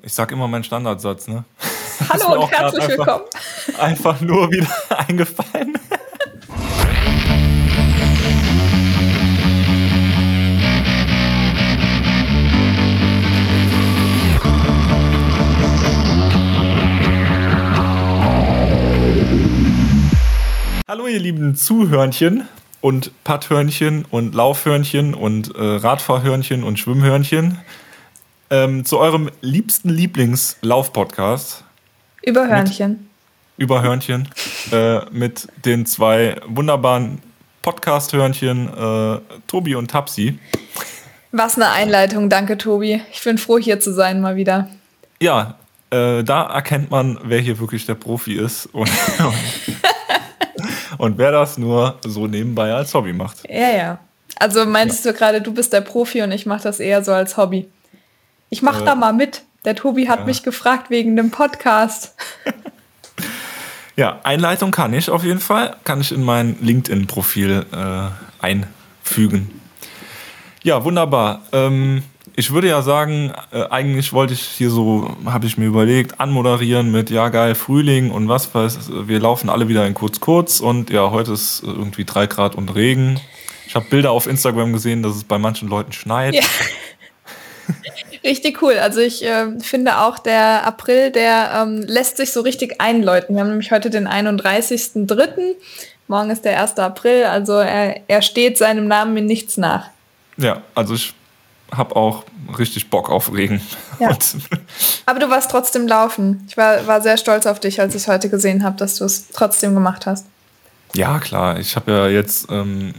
Ich sag immer meinen Standardsatz, ne? Hallo und herzlich einfach, willkommen. Einfach nur wieder eingefallen. Hallo ihr lieben Zuhörnchen und Patthörnchen und Laufhörnchen und äh, Radfahrhörnchen und Schwimmhörnchen ähm, zu eurem liebsten Lieblingslauf-Podcast Über Hörnchen. über Hörnchen äh, mit den zwei wunderbaren Podcast-Hörnchen äh, Tobi und Tapsi. Was eine Einleitung, danke Tobi. Ich bin froh, hier zu sein mal wieder. Ja, äh, da erkennt man, wer hier wirklich der Profi ist und, und, und wer das nur so nebenbei als Hobby macht. Ja, ja. Also meinst du gerade, du bist der Profi und ich mache das eher so als Hobby? Ich mache Äh, da mal mit. Der Tobi hat ja. mich gefragt wegen dem Podcast. Ja, Einleitung kann ich auf jeden Fall. Kann ich in mein LinkedIn-Profil äh, einfügen. Ja, wunderbar. Ähm, ich würde ja sagen, äh, eigentlich wollte ich hier so, habe ich mir überlegt, anmoderieren mit, ja geil, Frühling und was weiß, wir laufen alle wieder in kurz kurz und ja, heute ist irgendwie drei Grad und Regen. Ich habe Bilder auf Instagram gesehen, dass es bei manchen Leuten schneit. Ja. Richtig cool. Also ich äh, finde auch, der April, der ähm, lässt sich so richtig einläuten. Wir haben nämlich heute den 31.03. Morgen ist der 1. April. Also er, er steht seinem Namen in nichts nach. Ja, also ich habe auch richtig Bock auf Regen. Ja. Aber du warst trotzdem laufen. Ich war, war sehr stolz auf dich, als ich heute gesehen habe, dass du es trotzdem gemacht hast. Ja, klar. Ich habe ja jetzt ähm,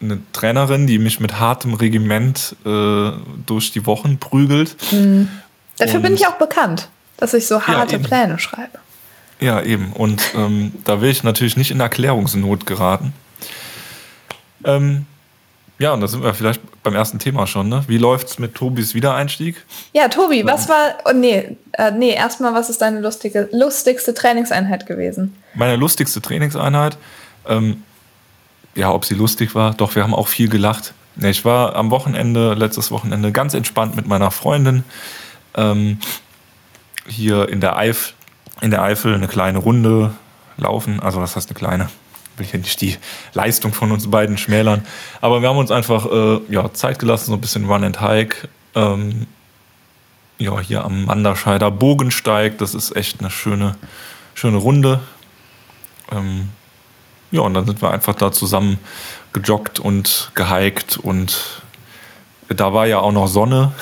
eine Trainerin, die mich mit hartem Regiment äh, durch die Wochen prügelt. Dafür Und- bin ich auch bekannt, dass ich so harte eben. Pläne schreibe. Ja, eben. Und ähm, da will ich natürlich nicht in Erklärungsnot geraten. Ähm, ja, und da sind wir vielleicht beim ersten Thema schon. Ne? Wie läuft's mit Tobis Wiedereinstieg? Ja, Tobi, was war. Oh, nee, äh, nee, erstmal, was ist deine lustige, lustigste Trainingseinheit gewesen? Meine lustigste Trainingseinheit. Ähm, ja, ob sie lustig war, doch, wir haben auch viel gelacht. Ich war am Wochenende, letztes Wochenende, ganz entspannt mit meiner Freundin ähm, hier in der, Eif, in der Eifel eine kleine Runde laufen. Also, was heißt eine kleine? Will ich ja nicht die Leistung von uns beiden schmälern. Aber wir haben uns einfach äh, ja, Zeit gelassen, so ein bisschen Run and Hike. Ähm, ja, hier am Manderscheider Bogensteig. Das ist echt eine schöne, schöne Runde. Ähm, ja, und dann sind wir einfach da zusammen gejoggt und gehiked und da war ja auch noch Sonne.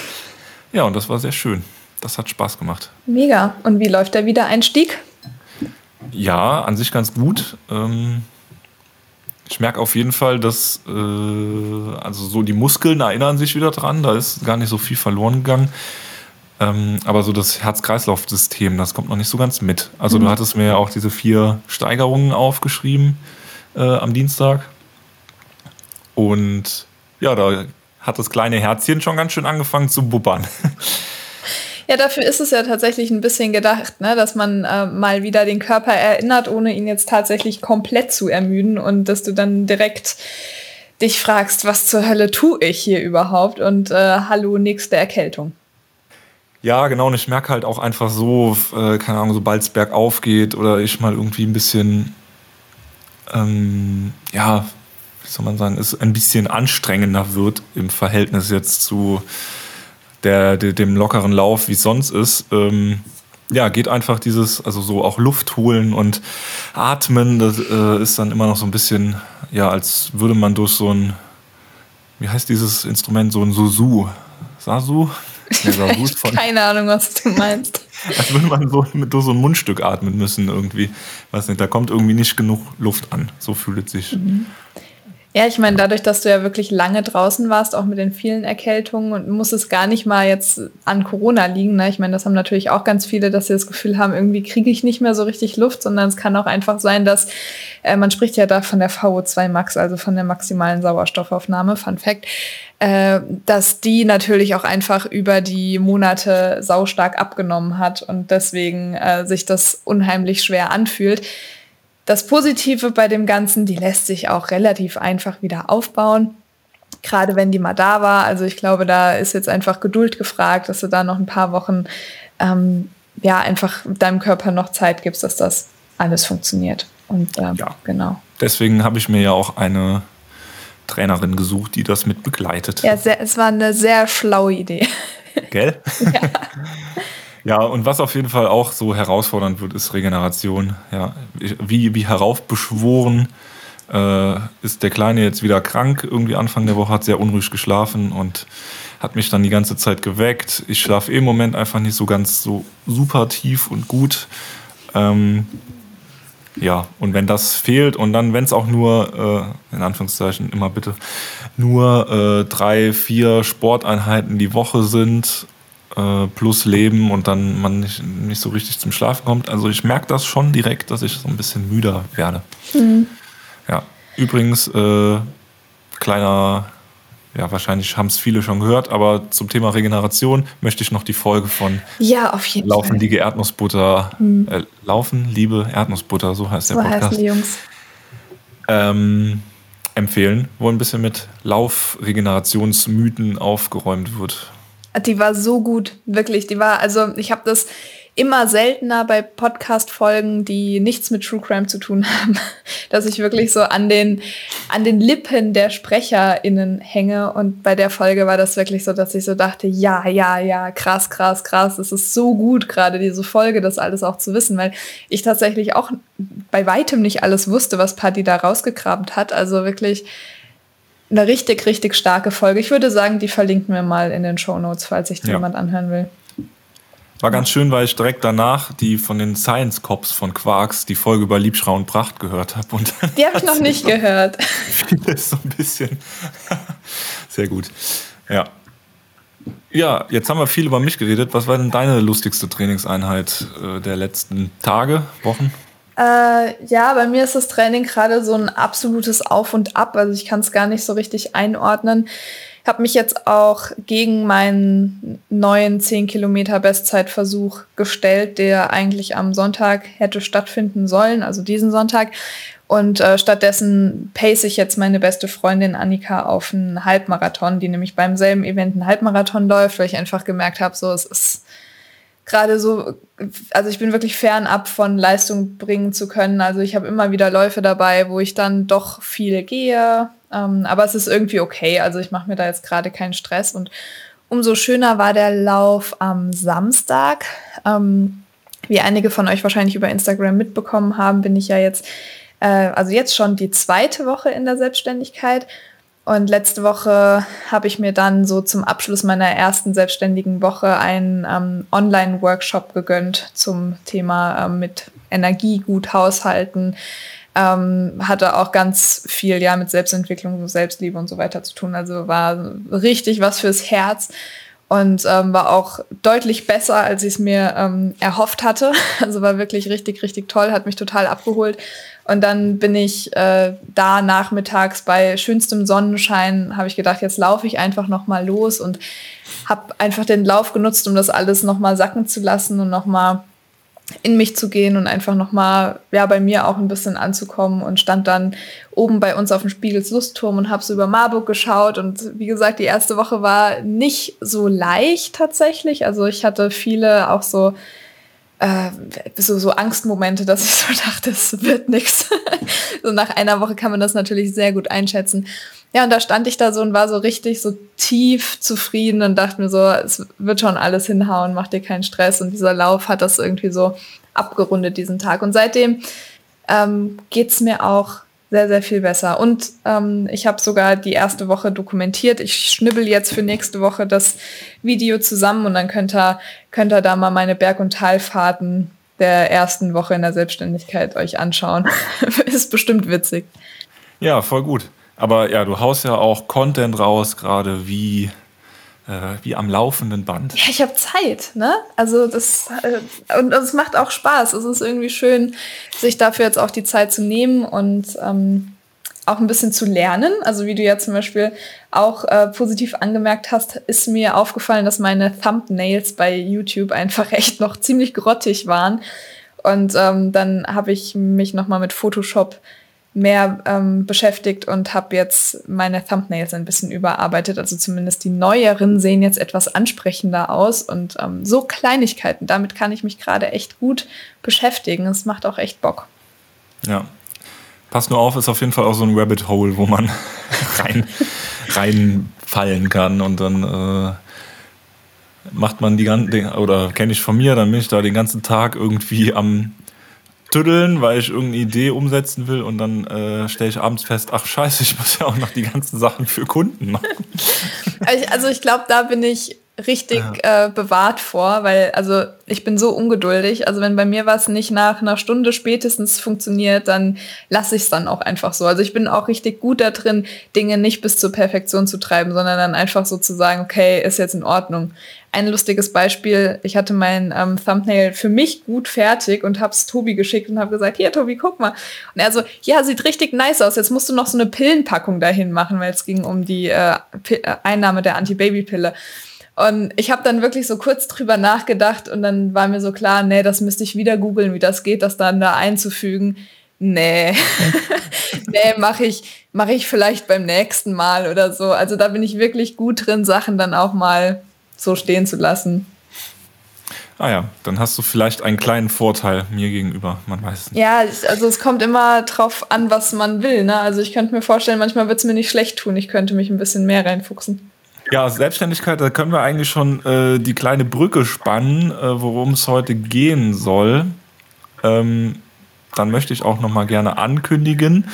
ja, und das war sehr schön. Das hat Spaß gemacht. Mega. Und wie läuft der Wiedereinstieg? Ja, an sich ganz gut. Ähm, ich merke auf jeden Fall, dass äh, also so die Muskeln erinnern sich wieder dran. Da ist gar nicht so viel verloren gegangen. Ähm, aber so das Herz-Kreislauf-System, das kommt noch nicht so ganz mit. Also du hattest mir ja auch diese vier Steigerungen aufgeschrieben äh, am Dienstag. Und ja, da hat das kleine Herzchen schon ganz schön angefangen zu bubbern. Ja, dafür ist es ja tatsächlich ein bisschen gedacht, ne? dass man äh, mal wieder den Körper erinnert, ohne ihn jetzt tatsächlich komplett zu ermüden und dass du dann direkt dich fragst, was zur Hölle tue ich hier überhaupt und äh, hallo, nächste Erkältung. Ja, genau. Und ich merke halt auch einfach so, äh, keine Ahnung, sobald es bergauf geht oder ich mal irgendwie ein bisschen, ähm, ja, wie soll man sagen, es ein bisschen anstrengender wird im Verhältnis jetzt zu der, der, dem lockeren Lauf, wie es sonst ist. Ähm, ja, geht einfach dieses, also so auch Luft holen und atmen, das äh, ist dann immer noch so ein bisschen, ja, als würde man durch so ein, wie heißt dieses Instrument, so ein Susu, Sasu? Ja, Sasu ist von, Keine Ahnung, was du meinst. als würde man so mit so ein Mundstück atmen müssen irgendwie. Weiß nicht, da kommt irgendwie nicht genug Luft an. So fühlt es sich. Ja, ich meine, dadurch, dass du ja wirklich lange draußen warst, auch mit den vielen Erkältungen und muss es gar nicht mal jetzt an Corona liegen. Ne? Ich meine, das haben natürlich auch ganz viele, dass sie das Gefühl haben, irgendwie kriege ich nicht mehr so richtig Luft, sondern es kann auch einfach sein, dass äh, man spricht ja da von der VO2 Max, also von der maximalen Sauerstoffaufnahme, Fun Fact, äh, dass die natürlich auch einfach über die Monate saustark abgenommen hat und deswegen äh, sich das unheimlich schwer anfühlt. Das Positive bei dem Ganzen, die lässt sich auch relativ einfach wieder aufbauen. gerade wenn die mal da war. Also ich glaube, da ist jetzt einfach Geduld gefragt, dass du da noch ein paar Wochen ähm, ja einfach deinem Körper noch Zeit gibst, dass das alles funktioniert. Und ähm, ja. genau. Deswegen habe ich mir ja auch eine Trainerin gesucht, die das mit begleitet. Ja, sehr, es war eine sehr schlaue Idee. Gell? Ja. ja, und was auf jeden Fall auch so herausfordernd wird, ist Regeneration. Ja, wie, wie heraufbeschworen äh, ist der Kleine jetzt wieder krank. Irgendwie Anfang der Woche hat sehr unruhig geschlafen und hat mich dann die ganze Zeit geweckt. Ich schlafe eh im Moment einfach nicht so ganz so super tief und gut. Ähm, ja, und wenn das fehlt und dann, wenn es auch nur, äh, in Anführungszeichen immer bitte, nur äh, drei, vier Sporteinheiten die Woche sind, äh, plus Leben und dann man nicht, nicht so richtig zum Schlafen kommt. Also ich merke das schon direkt, dass ich so ein bisschen müder werde. Mhm. Ja, übrigens, äh, kleiner ja, wahrscheinlich haben es viele schon gehört, aber zum Thema Regeneration möchte ich noch die Folge von ja, auf jeden Laufen, Fall. Liege Erdnussbutter, hm. äh, Laufen, Liebe Erdnussbutter, so heißt so der Podcast. Heißen die Jungs. Ähm, empfehlen, wo ein bisschen mit Laufregenerationsmythen aufgeräumt wird. Die war so gut, wirklich. Die war, also ich habe das immer seltener bei Podcast-Folgen, die nichts mit True Crime zu tun haben, dass ich wirklich so an den, an den Lippen der SprecherInnen hänge. Und bei der Folge war das wirklich so, dass ich so dachte, ja, ja, ja, krass, krass, krass. Es ist so gut, gerade diese Folge, das alles auch zu wissen, weil ich tatsächlich auch bei weitem nicht alles wusste, was Paddy da rausgegraben hat. Also wirklich eine richtig, richtig starke Folge. Ich würde sagen, die verlinken wir mal in den Show Notes, falls sich ja. jemand anhören will. War ganz schön, weil ich direkt danach die von den Science Cops von Quarks die Folge über Liebschrau und Pracht gehört habe. Die habe ich noch nicht gehört. Vieles so ein bisschen. Sehr gut. Ja. Ja, jetzt haben wir viel über mich geredet. Was war denn deine lustigste Trainingseinheit äh, der letzten Tage, Wochen? Äh, ja, bei mir ist das Training gerade so ein absolutes Auf und Ab. Also ich kann es gar nicht so richtig einordnen habe mich jetzt auch gegen meinen neuen 10 Kilometer Bestzeitversuch gestellt, der eigentlich am Sonntag hätte stattfinden sollen, also diesen Sonntag. Und äh, stattdessen pace ich jetzt meine beste Freundin Annika auf einen Halbmarathon, die nämlich beim selben Event einen Halbmarathon läuft, weil ich einfach gemerkt habe, so es ist gerade so, also ich bin wirklich fernab von Leistung bringen zu können. Also ich habe immer wieder Läufe dabei, wo ich dann doch viel gehe, ähm, aber es ist irgendwie okay. Also ich mache mir da jetzt gerade keinen Stress. Und umso schöner war der Lauf am Samstag. Ähm, wie einige von euch wahrscheinlich über Instagram mitbekommen haben, bin ich ja jetzt, äh, also jetzt schon die zweite Woche in der Selbstständigkeit. Und letzte Woche habe ich mir dann so zum Abschluss meiner ersten selbstständigen Woche einen ähm, Online-Workshop gegönnt zum Thema ähm, mit Energie gut haushalten, ähm, hatte auch ganz viel ja mit Selbstentwicklung, Selbstliebe und so weiter zu tun. Also war richtig was fürs Herz und ähm, war auch deutlich besser, als ich es mir ähm, erhofft hatte. Also war wirklich richtig, richtig toll, hat mich total abgeholt. Und dann bin ich äh, da nachmittags bei schönstem Sonnenschein, habe ich gedacht, jetzt laufe ich einfach noch mal los und habe einfach den Lauf genutzt, um das alles noch mal sacken zu lassen und noch mal in mich zu gehen und einfach nochmal ja, bei mir auch ein bisschen anzukommen und stand dann oben bei uns auf dem Spiegels Lustturm und habe so über Marburg geschaut und wie gesagt, die erste Woche war nicht so leicht tatsächlich. Also ich hatte viele auch so äh, so, so Angstmomente, dass ich so dachte, es wird nichts. So nach einer Woche kann man das natürlich sehr gut einschätzen. Ja, und da stand ich da so und war so richtig so tief zufrieden und dachte mir so, es wird schon alles hinhauen, mach dir keinen Stress. Und dieser Lauf hat das irgendwie so abgerundet, diesen Tag. Und seitdem ähm, geht mir auch sehr, sehr viel besser. Und ähm, ich habe sogar die erste Woche dokumentiert. Ich schnibbel jetzt für nächste Woche das Video zusammen und dann könnt ihr, könnt ihr da mal meine Berg- und Talfahrten der ersten Woche in der Selbstständigkeit euch anschauen. Ist bestimmt witzig. Ja, voll gut. Aber ja, du haust ja auch Content raus, gerade wie, äh, wie am laufenden Band. Ja, ich habe Zeit, ne? Also das äh, und es macht auch Spaß. Es ist irgendwie schön, sich dafür jetzt auch die Zeit zu nehmen und ähm, auch ein bisschen zu lernen. Also wie du ja zum Beispiel auch äh, positiv angemerkt hast, ist mir aufgefallen, dass meine Thumbnails bei YouTube einfach echt noch ziemlich grottig waren. Und ähm, dann habe ich mich nochmal mit Photoshop mehr ähm, beschäftigt und habe jetzt meine Thumbnails ein bisschen überarbeitet. Also zumindest die neueren sehen jetzt etwas ansprechender aus und ähm, so Kleinigkeiten. Damit kann ich mich gerade echt gut beschäftigen. Es macht auch echt Bock. Ja. Pass nur auf, ist auf jeden Fall auch so ein Rabbit Hole, wo man rein, reinfallen kann und dann äh, macht man die ganze, oder kenne ich von mir, dann bin ich da den ganzen Tag irgendwie am tüddeln, weil ich irgendeine Idee umsetzen will und dann äh, stelle ich abends fest, ach scheiße, ich muss ja auch noch die ganzen Sachen für Kunden machen. Also ich glaube, da bin ich richtig ja. äh, bewahrt vor, weil also ich bin so ungeduldig. Also wenn bei mir was nicht nach einer Stunde spätestens funktioniert, dann lasse ich es dann auch einfach so. Also ich bin auch richtig gut da drin, Dinge nicht bis zur Perfektion zu treiben, sondern dann einfach so zu sagen, okay, ist jetzt in Ordnung. Ein lustiges Beispiel, ich hatte mein ähm, Thumbnail für mich gut fertig und habe es Tobi geschickt und habe gesagt, hier Tobi, guck mal. Und er so, ja, sieht richtig nice aus, jetzt musst du noch so eine Pillenpackung dahin machen, weil es ging um die äh, Einnahme der Antibabypille. Und ich habe dann wirklich so kurz drüber nachgedacht und dann war mir so klar, nee, das müsste ich wieder googeln, wie das geht, das dann da einzufügen. Nee, nee, mache ich, mach ich vielleicht beim nächsten Mal oder so. Also da bin ich wirklich gut drin, Sachen dann auch mal so stehen zu lassen. Ah ja, dann hast du vielleicht einen kleinen Vorteil mir gegenüber, man weiß es nicht. Ja, also es kommt immer drauf an, was man will. Ne? Also ich könnte mir vorstellen, manchmal wird es mir nicht schlecht tun. Ich könnte mich ein bisschen mehr reinfuchsen. Ja, Selbstständigkeit, da können wir eigentlich schon äh, die kleine Brücke spannen, äh, worum es heute gehen soll. Ähm, dann möchte ich auch noch mal gerne ankündigen.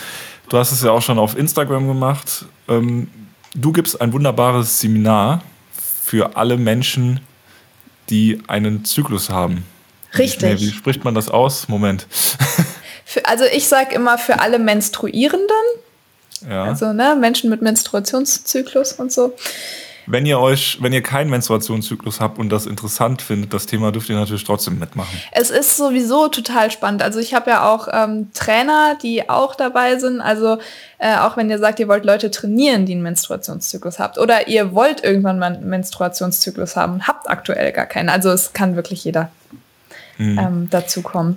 Du hast es ja auch schon auf Instagram gemacht. Ähm, du gibst ein wunderbares Seminar für alle Menschen, die einen Zyklus haben. Richtig. Mehr, wie spricht man das aus? Moment. Für, also ich sage immer für alle Menstruierenden. Ja. Also ne, Menschen mit Menstruationszyklus und so. Wenn ihr euch, wenn ihr keinen Menstruationszyklus habt und das interessant findet, das Thema dürft ihr natürlich trotzdem mitmachen. Es ist sowieso total spannend. Also ich habe ja auch ähm, Trainer, die auch dabei sind. Also äh, auch wenn ihr sagt, ihr wollt Leute trainieren, die einen Menstruationszyklus habt, oder ihr wollt irgendwann mal einen Menstruationszyklus haben, habt aktuell gar keinen. Also es kann wirklich jeder mhm. ähm, dazu kommen.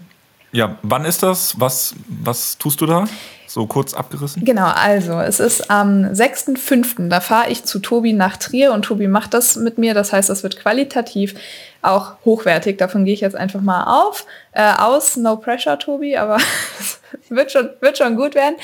Ja, wann ist das? Was, was tust du da? So kurz abgerissen? Genau, also es ist am 6.5. Da fahre ich zu Tobi nach Trier und Tobi macht das mit mir. Das heißt, das wird qualitativ auch hochwertig. Davon gehe ich jetzt einfach mal auf. Äh, aus, no pressure, Tobi, aber wird, schon, wird schon gut werden.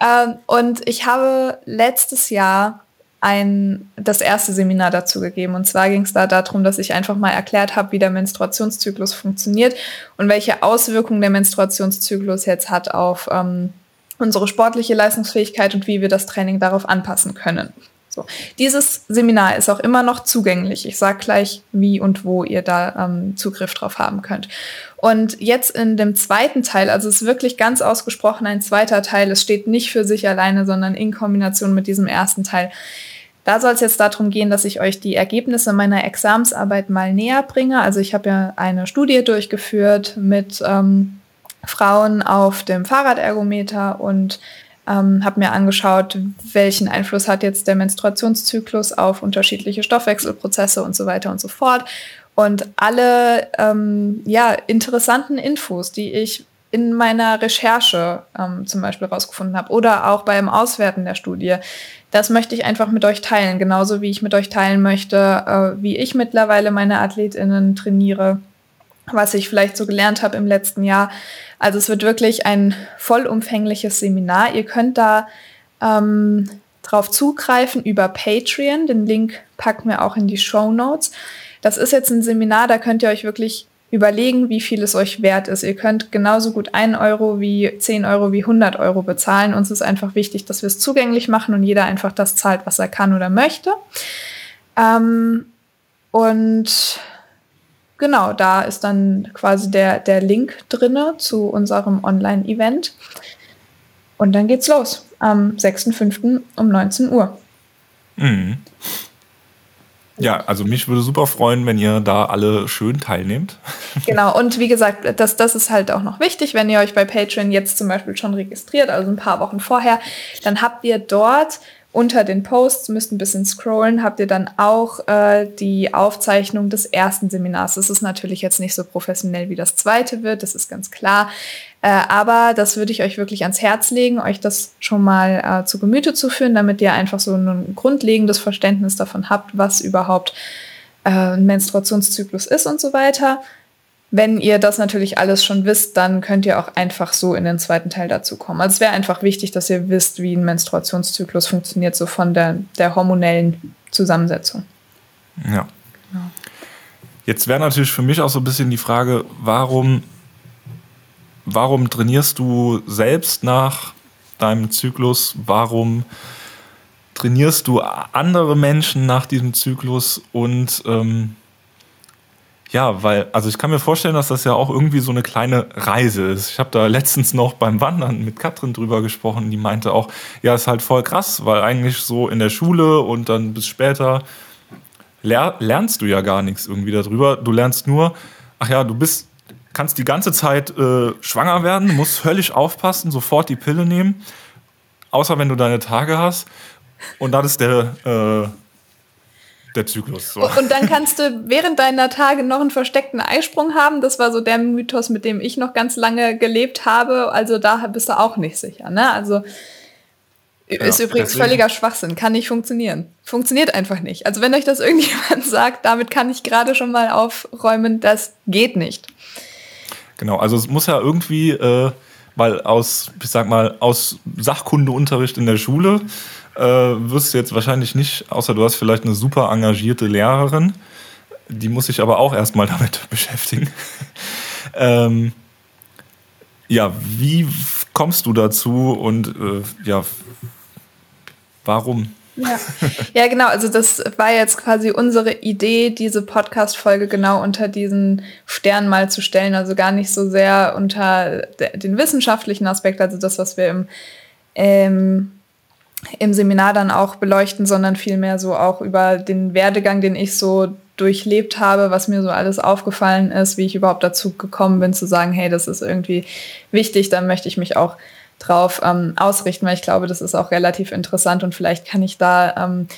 Ähm, und ich habe letztes Jahr ein, das erste Seminar dazu gegeben. Und zwar ging es da darum, dass ich einfach mal erklärt habe, wie der Menstruationszyklus funktioniert und welche Auswirkungen der Menstruationszyklus jetzt hat auf ähm, unsere sportliche Leistungsfähigkeit und wie wir das Training darauf anpassen können. So. Dieses Seminar ist auch immer noch zugänglich. Ich sage gleich, wie und wo ihr da ähm, Zugriff drauf haben könnt. Und jetzt in dem zweiten Teil, also es ist wirklich ganz ausgesprochen ein zweiter Teil, es steht nicht für sich alleine, sondern in Kombination mit diesem ersten Teil. Da soll es jetzt darum gehen, dass ich euch die Ergebnisse meiner Examsarbeit mal näher bringe. Also ich habe ja eine Studie durchgeführt mit ähm, Frauen auf dem Fahrradergometer und ähm, habe mir angeschaut, welchen Einfluss hat jetzt der Menstruationszyklus auf unterschiedliche Stoffwechselprozesse und so weiter und so fort. Und alle ähm, ja, interessanten Infos, die ich in meiner Recherche ähm, zum Beispiel rausgefunden habe oder auch beim Auswerten der Studie, das möchte ich einfach mit euch teilen, genauso wie ich mit euch teilen möchte, äh, wie ich mittlerweile meine Athletinnen trainiere, was ich vielleicht so gelernt habe im letzten Jahr. Also es wird wirklich ein vollumfängliches Seminar. Ihr könnt da ähm, drauf zugreifen über Patreon. Den Link packen wir auch in die Show Notes. Das ist jetzt ein Seminar, da könnt ihr euch wirklich überlegen, wie viel es euch wert ist. Ihr könnt genauso gut 1 Euro wie 10 Euro wie 100 Euro bezahlen. Uns ist einfach wichtig, dass wir es zugänglich machen und jeder einfach das zahlt, was er kann oder möchte. Ähm, und genau, da ist dann quasi der, der Link drinne zu unserem Online-Event. Und dann geht's los am 6.5. um 19 Uhr. Mhm. Ja, also mich würde super freuen, wenn ihr da alle schön teilnehmt. Genau, und wie gesagt, das, das ist halt auch noch wichtig, wenn ihr euch bei Patreon jetzt zum Beispiel schon registriert, also ein paar Wochen vorher, dann habt ihr dort unter den Posts, müsst ein bisschen scrollen, habt ihr dann auch äh, die Aufzeichnung des ersten Seminars. Das ist natürlich jetzt nicht so professionell wie das zweite wird, das ist ganz klar. Äh, aber das würde ich euch wirklich ans Herz legen, euch das schon mal äh, zu Gemüte zu führen, damit ihr einfach so ein grundlegendes Verständnis davon habt, was überhaupt äh, ein Menstruationszyklus ist und so weiter. Wenn ihr das natürlich alles schon wisst, dann könnt ihr auch einfach so in den zweiten Teil dazu kommen. Also es wäre einfach wichtig, dass ihr wisst, wie ein Menstruationszyklus funktioniert, so von der, der hormonellen Zusammensetzung. Ja. Genau. Jetzt wäre natürlich für mich auch so ein bisschen die Frage, warum, warum trainierst du selbst nach deinem Zyklus? Warum trainierst du andere Menschen nach diesem Zyklus? Und ähm, ja, weil, also ich kann mir vorstellen, dass das ja auch irgendwie so eine kleine Reise ist. Ich habe da letztens noch beim Wandern mit Katrin drüber gesprochen, die meinte auch, ja, ist halt voll krass, weil eigentlich so in der Schule und dann bis später ler lernst du ja gar nichts irgendwie darüber. Du lernst nur, ach ja, du bist, kannst die ganze Zeit äh, schwanger werden, musst höllisch aufpassen, sofort die Pille nehmen, außer wenn du deine Tage hast. Und das ist der, äh, der Zyklus. So. Und dann kannst du während deiner Tage noch einen versteckten Eisprung haben. Das war so der Mythos, mit dem ich noch ganz lange gelebt habe. Also da bist du auch nicht sicher. Ne? Also ja, ist übrigens deswegen. völliger Schwachsinn. Kann nicht funktionieren. Funktioniert einfach nicht. Also wenn euch das irgendjemand sagt, damit kann ich gerade schon mal aufräumen, das geht nicht. Genau, also es muss ja irgendwie, äh, weil aus, ich sag mal, aus Sachkundeunterricht in der Schule äh, wirst du jetzt wahrscheinlich nicht, außer du hast vielleicht eine super engagierte Lehrerin, die muss sich aber auch erstmal damit beschäftigen. ähm, ja, wie kommst du dazu und äh, ja, warum? Ja. ja, genau. Also das war jetzt quasi unsere Idee, diese Podcast-Folge genau unter diesen Stern mal zu stellen. Also gar nicht so sehr unter den wissenschaftlichen Aspekt, also das, was wir im ähm, im Seminar dann auch beleuchten, sondern vielmehr so auch über den Werdegang, den ich so durchlebt habe, was mir so alles aufgefallen ist, wie ich überhaupt dazu gekommen bin, zu sagen, hey, das ist irgendwie wichtig, dann möchte ich mich auch drauf ähm, ausrichten, weil ich glaube, das ist auch relativ interessant und vielleicht kann ich da ähm,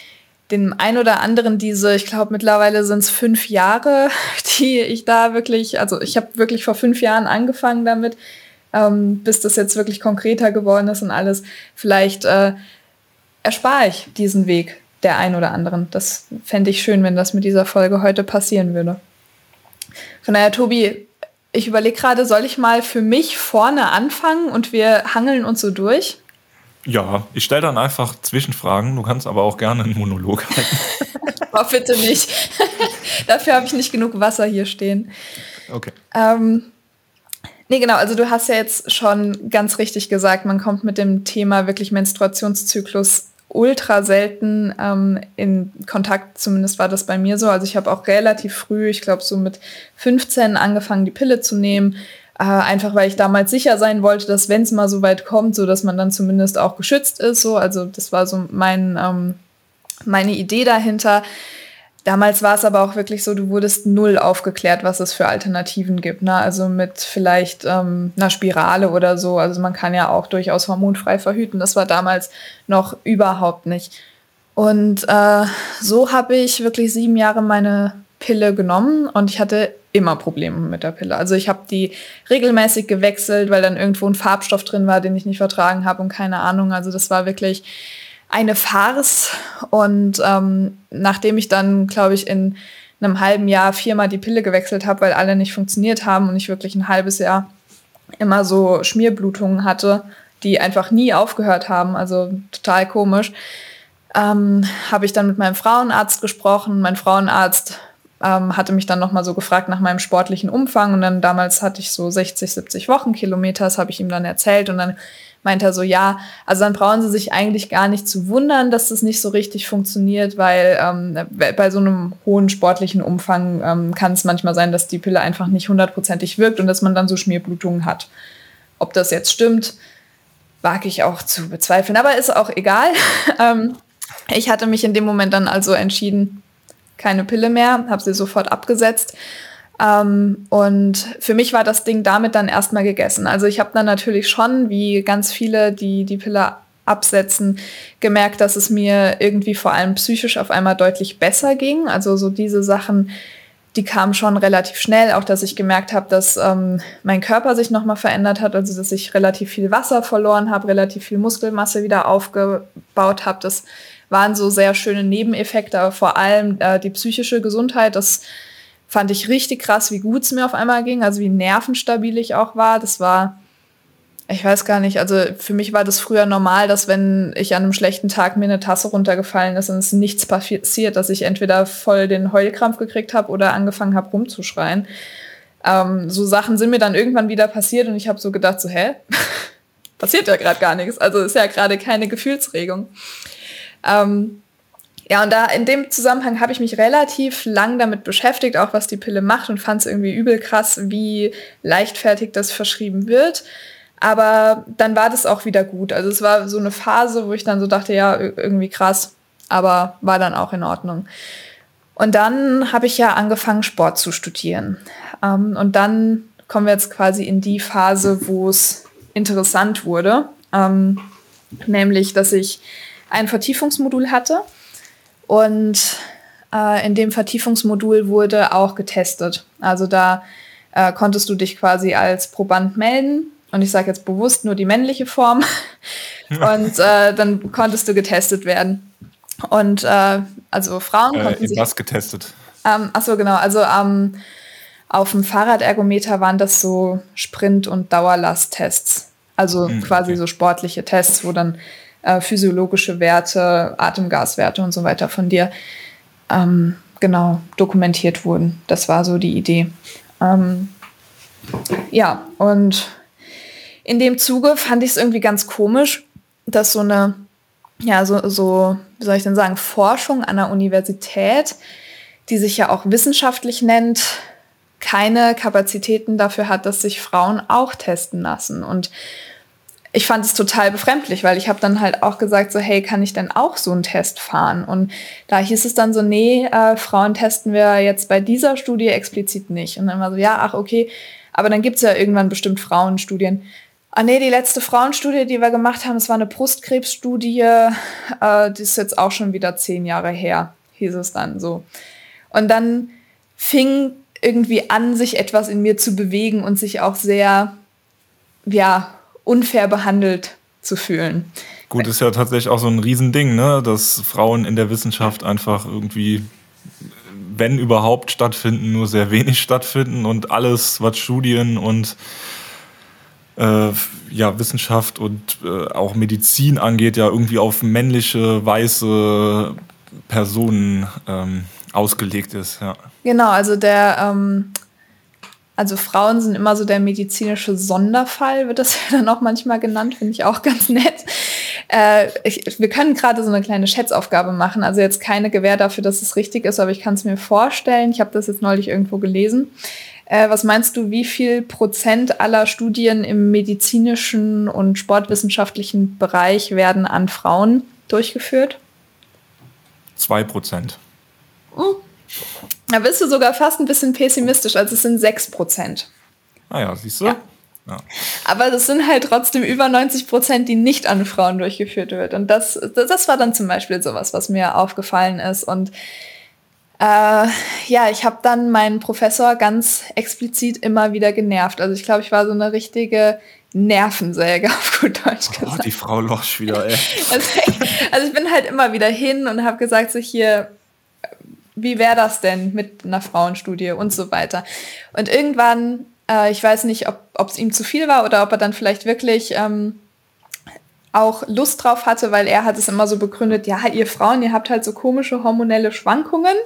dem ein oder anderen diese, ich glaube mittlerweile sind es fünf Jahre, die ich da wirklich, also ich habe wirklich vor fünf Jahren angefangen damit, ähm, bis das jetzt wirklich konkreter geworden ist und alles, vielleicht äh, erspare ich diesen Weg der ein oder anderen. Das fände ich schön, wenn das mit dieser Folge heute passieren würde. Von daher, Tobi, ich überlege gerade, soll ich mal für mich vorne anfangen und wir hangeln uns so durch? Ja, ich stelle dann einfach Zwischenfragen. Du kannst aber auch gerne einen Monolog halten. oh, bitte nicht. Dafür habe ich nicht genug Wasser hier stehen. Okay. Ähm, nee, genau. Also du hast ja jetzt schon ganz richtig gesagt, man kommt mit dem Thema wirklich Menstruationszyklus ultra selten ähm, in Kontakt, zumindest war das bei mir so. Also ich habe auch relativ früh, ich glaube so mit 15 angefangen, die Pille zu nehmen. Äh, einfach weil ich damals sicher sein wollte, dass wenn es mal so weit kommt, so dass man dann zumindest auch geschützt ist. So, also das war so mein, ähm, meine Idee dahinter. Damals war es aber auch wirklich so, du wurdest null aufgeklärt, was es für Alternativen gibt. Ne? Also mit vielleicht ähm, einer Spirale oder so. Also man kann ja auch durchaus hormonfrei verhüten. Das war damals noch überhaupt nicht. Und äh, so habe ich wirklich sieben Jahre meine Pille genommen und ich hatte immer Probleme mit der Pille. Also ich habe die regelmäßig gewechselt, weil dann irgendwo ein Farbstoff drin war, den ich nicht vertragen habe und keine Ahnung. Also das war wirklich eine Farce. Und ähm, nachdem ich dann, glaube ich, in einem halben Jahr viermal die Pille gewechselt habe, weil alle nicht funktioniert haben und ich wirklich ein halbes Jahr immer so Schmierblutungen hatte, die einfach nie aufgehört haben, also total komisch, ähm, habe ich dann mit meinem Frauenarzt gesprochen. Mein Frauenarzt ähm, hatte mich dann nochmal so gefragt nach meinem sportlichen Umfang und dann damals hatte ich so 60, 70 Wochenkilometer, das habe ich ihm dann erzählt und dann meint er so, ja, also dann brauchen sie sich eigentlich gar nicht zu wundern, dass das nicht so richtig funktioniert, weil ähm, bei so einem hohen sportlichen Umfang ähm, kann es manchmal sein, dass die Pille einfach nicht hundertprozentig wirkt und dass man dann so Schmierblutungen hat. Ob das jetzt stimmt, wage ich auch zu bezweifeln, aber ist auch egal. ähm, ich hatte mich in dem Moment dann also entschieden, keine Pille mehr, habe sie sofort abgesetzt ähm, und für mich war das Ding damit dann erstmal gegessen. Also ich habe dann natürlich schon, wie ganz viele, die die Pille Absetzen gemerkt, dass es mir irgendwie vor allem psychisch auf einmal deutlich besser ging. Also so diese Sachen, die kamen schon relativ schnell. Auch, dass ich gemerkt habe, dass ähm, mein Körper sich nochmal verändert hat. Also, dass ich relativ viel Wasser verloren habe, relativ viel Muskelmasse wieder aufgebaut habe. Das waren so sehr schöne Nebeneffekte, aber vor allem äh, die psychische Gesundheit. Das fand ich richtig krass, wie gut es mir auf einmal ging. Also, wie nervenstabil ich auch war. Das war ich weiß gar nicht, also für mich war das früher normal, dass wenn ich an einem schlechten Tag mir eine Tasse runtergefallen ist und es nichts passiert, dass ich entweder voll den Heulkrampf gekriegt habe oder angefangen habe rumzuschreien. Ähm, so Sachen sind mir dann irgendwann wieder passiert und ich habe so gedacht, so, hä? passiert ja gerade gar nichts. Also ist ja gerade keine Gefühlsregung. Ähm, ja, und da in dem Zusammenhang habe ich mich relativ lang damit beschäftigt, auch was die Pille macht und fand es irgendwie übel krass, wie leichtfertig das verschrieben wird. Aber dann war das auch wieder gut. Also es war so eine Phase, wo ich dann so dachte, ja, irgendwie krass, aber war dann auch in Ordnung. Und dann habe ich ja angefangen, Sport zu studieren. Ähm, und dann kommen wir jetzt quasi in die Phase, wo es interessant wurde. Ähm, nämlich, dass ich ein Vertiefungsmodul hatte. Und äh, in dem Vertiefungsmodul wurde auch getestet. Also da äh, konntest du dich quasi als Proband melden und ich sage jetzt bewusst nur die männliche Form. und äh, dann konntest du getestet werden. Und äh, also Frauen äh, konnten sich. Was getestet? Ähm, achso, genau. Also ähm, auf dem Fahrradergometer waren das so Sprint- und Dauerlasttests. Also mhm, quasi okay. so sportliche Tests, wo dann äh, physiologische Werte, Atemgaswerte und so weiter von dir ähm, genau dokumentiert wurden. Das war so die Idee. Ähm, ja, und in dem Zuge fand ich es irgendwie ganz komisch, dass so eine, ja, so, so, wie soll ich denn sagen, Forschung an der Universität, die sich ja auch wissenschaftlich nennt, keine Kapazitäten dafür hat, dass sich Frauen auch testen lassen. Und ich fand es total befremdlich, weil ich habe dann halt auch gesagt, so hey, kann ich denn auch so einen Test fahren? Und da hieß es dann so, nee, äh, Frauen testen wir jetzt bei dieser Studie explizit nicht. Und dann war so, ja, ach okay, aber dann gibt es ja irgendwann bestimmt Frauenstudien. Ah nee, die letzte Frauenstudie, die wir gemacht haben, das war eine Brustkrebsstudie. Äh, die ist jetzt auch schon wieder zehn Jahre her, hieß es dann so. Und dann fing irgendwie an, sich etwas in mir zu bewegen und sich auch sehr, ja, unfair behandelt zu fühlen. Gut, ist ja tatsächlich auch so ein Riesending, ne? dass Frauen in der Wissenschaft einfach irgendwie, wenn überhaupt stattfinden, nur sehr wenig stattfinden und alles, was Studien und äh, ja, Wissenschaft und äh, auch Medizin angeht, ja irgendwie auf männliche, weiße Personen ähm, ausgelegt ist. Ja. Genau, also der, ähm, also Frauen sind immer so der medizinische Sonderfall, wird das ja dann auch manchmal genannt, finde ich auch ganz nett. Äh, ich, wir können gerade so eine kleine Schätzaufgabe machen, also jetzt keine Gewähr dafür, dass es richtig ist, aber ich kann es mir vorstellen. Ich habe das jetzt neulich irgendwo gelesen. Äh, was meinst du, wie viel Prozent aller Studien im medizinischen und sportwissenschaftlichen Bereich werden an Frauen durchgeführt? Zwei Prozent. Da bist du sogar fast ein bisschen pessimistisch, also es sind sechs Prozent. Ah ja, siehst du? Ja. Ja. Aber das sind halt trotzdem über 90 Prozent, die nicht an Frauen durchgeführt wird. Und das, das war dann zum Beispiel sowas, was mir aufgefallen ist. Und äh, ja, ich habe dann meinen Professor ganz explizit immer wieder genervt. Also ich glaube, ich war so eine richtige Nervensäge auf gut Deutsch gesagt. Oh, die Frau Losch wieder, ey. Also, also ich bin halt immer wieder hin und habe gesagt, so hier, wie wäre das denn mit einer Frauenstudie und so weiter. Und irgendwann, äh, ich weiß nicht, ob es ihm zu viel war oder ob er dann vielleicht wirklich ähm, auch Lust drauf hatte, weil er hat es immer so begründet, ja, ihr Frauen, ihr habt halt so komische hormonelle Schwankungen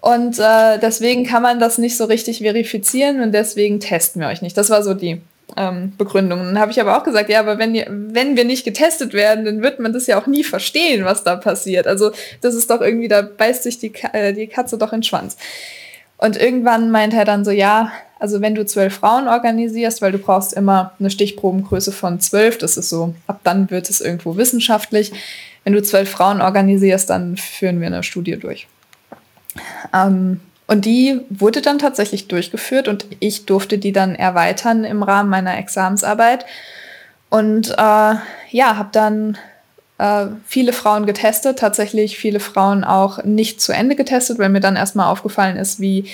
und äh, deswegen kann man das nicht so richtig verifizieren und deswegen testen wir euch nicht. Das war so die ähm, Begründung. Dann habe ich aber auch gesagt, ja, aber wenn, wenn wir nicht getestet werden, dann wird man das ja auch nie verstehen, was da passiert. Also das ist doch irgendwie, da beißt sich die, äh, die Katze doch in den Schwanz. Und irgendwann meint er dann so, ja, also wenn du zwölf Frauen organisierst, weil du brauchst immer eine Stichprobengröße von zwölf, das ist so, ab dann wird es irgendwo wissenschaftlich. Wenn du zwölf Frauen organisierst, dann führen wir eine Studie durch. Ähm, und die wurde dann tatsächlich durchgeführt und ich durfte die dann erweitern im Rahmen meiner Examensarbeit. Und äh, ja, habe dann äh, viele Frauen getestet, tatsächlich viele Frauen auch nicht zu Ende getestet, weil mir dann erstmal aufgefallen ist, wie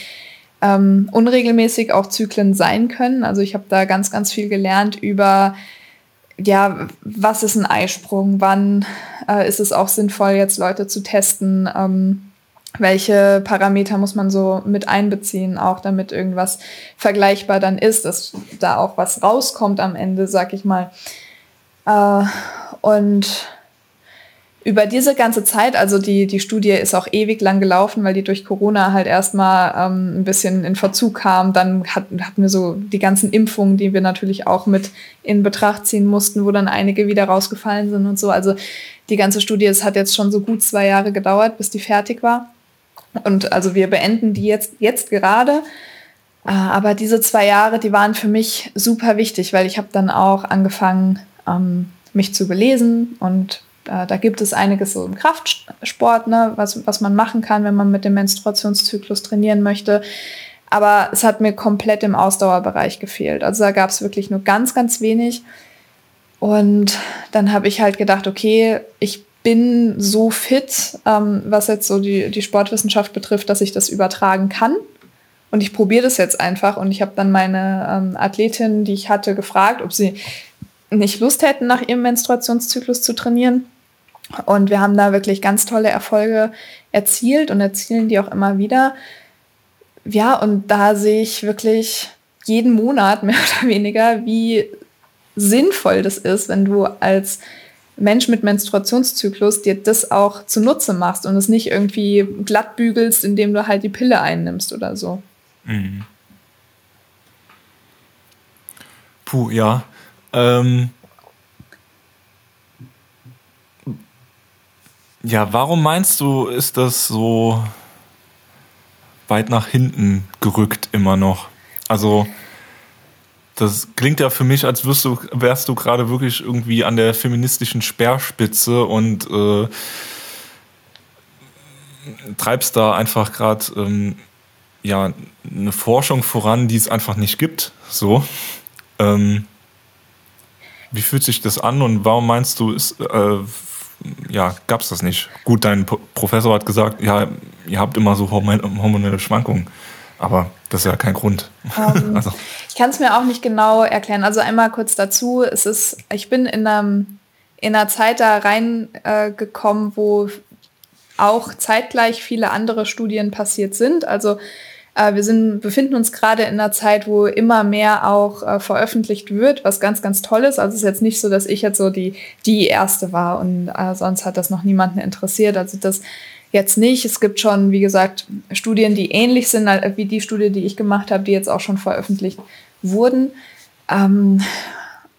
ähm, unregelmäßig auch Zyklen sein können. Also ich habe da ganz, ganz viel gelernt über, ja, was ist ein Eisprung, wann äh, ist es auch sinnvoll, jetzt Leute zu testen, ähm, welche Parameter muss man so mit einbeziehen, auch damit irgendwas vergleichbar dann ist, dass da auch was rauskommt am Ende, sag ich mal. Äh, und über diese ganze Zeit, also die, die Studie ist auch ewig lang gelaufen, weil die durch Corona halt erstmal ähm, ein bisschen in Verzug kam. Dann hat, hatten wir so die ganzen Impfungen, die wir natürlich auch mit in Betracht ziehen mussten, wo dann einige wieder rausgefallen sind und so. Also die ganze Studie, es hat jetzt schon so gut zwei Jahre gedauert, bis die fertig war. Und also wir beenden die jetzt, jetzt gerade. Äh, aber diese zwei Jahre, die waren für mich super wichtig, weil ich habe dann auch angefangen, ähm, mich zu belesen und äh, da gibt es einiges so im Kraftsport, ne, was, was man machen kann, wenn man mit dem Menstruationszyklus trainieren möchte. Aber es hat mir komplett im Ausdauerbereich gefehlt. Also da gab es wirklich nur ganz, ganz wenig. Und dann habe ich halt gedacht, okay, ich bin so fit, ähm, was jetzt so die, die Sportwissenschaft betrifft, dass ich das übertragen kann. Und ich probiere das jetzt einfach. Und ich habe dann meine ähm, Athletin, die ich hatte, gefragt, ob sie nicht Lust hätten, nach ihrem Menstruationszyklus zu trainieren. Und wir haben da wirklich ganz tolle Erfolge erzielt und erzielen die auch immer wieder. Ja, und da sehe ich wirklich jeden Monat mehr oder weniger, wie sinnvoll das ist, wenn du als Mensch mit Menstruationszyklus dir das auch zunutze machst und es nicht irgendwie glatt bügelst, indem du halt die Pille einnimmst oder so. Mhm. Puh, ja. Ähm, Ja, warum meinst du, ist das so weit nach hinten gerückt immer noch? Also, das klingt ja für mich, als wirst du, wärst du gerade wirklich irgendwie an der feministischen Speerspitze und äh, treibst da einfach gerade ähm, ja eine Forschung voran, die es einfach nicht gibt. So. Ähm, wie fühlt sich das an und warum meinst du, ist äh, ja, gab es das nicht. Gut, dein Professor hat gesagt, ja, ihr habt immer so hormonelle Schwankungen. Aber das ist ja kein Grund. Um, ähm, also. Ich kann es mir auch nicht genau erklären. Also einmal kurz dazu, es ist, ich bin in, einem, in einer Zeit da reingekommen, äh, wo auch zeitgleich viele andere Studien passiert sind. Also äh, wir sind, befinden uns gerade in einer Zeit, wo immer mehr auch äh, veröffentlicht wird, was ganz, ganz toll ist. Also es ist jetzt nicht so, dass ich jetzt so die, die erste war und äh, sonst hat das noch niemanden interessiert. Also das jetzt nicht. Es gibt schon, wie gesagt, Studien, die ähnlich sind äh, wie die Studie, die ich gemacht habe, die jetzt auch schon veröffentlicht wurden. Ähm,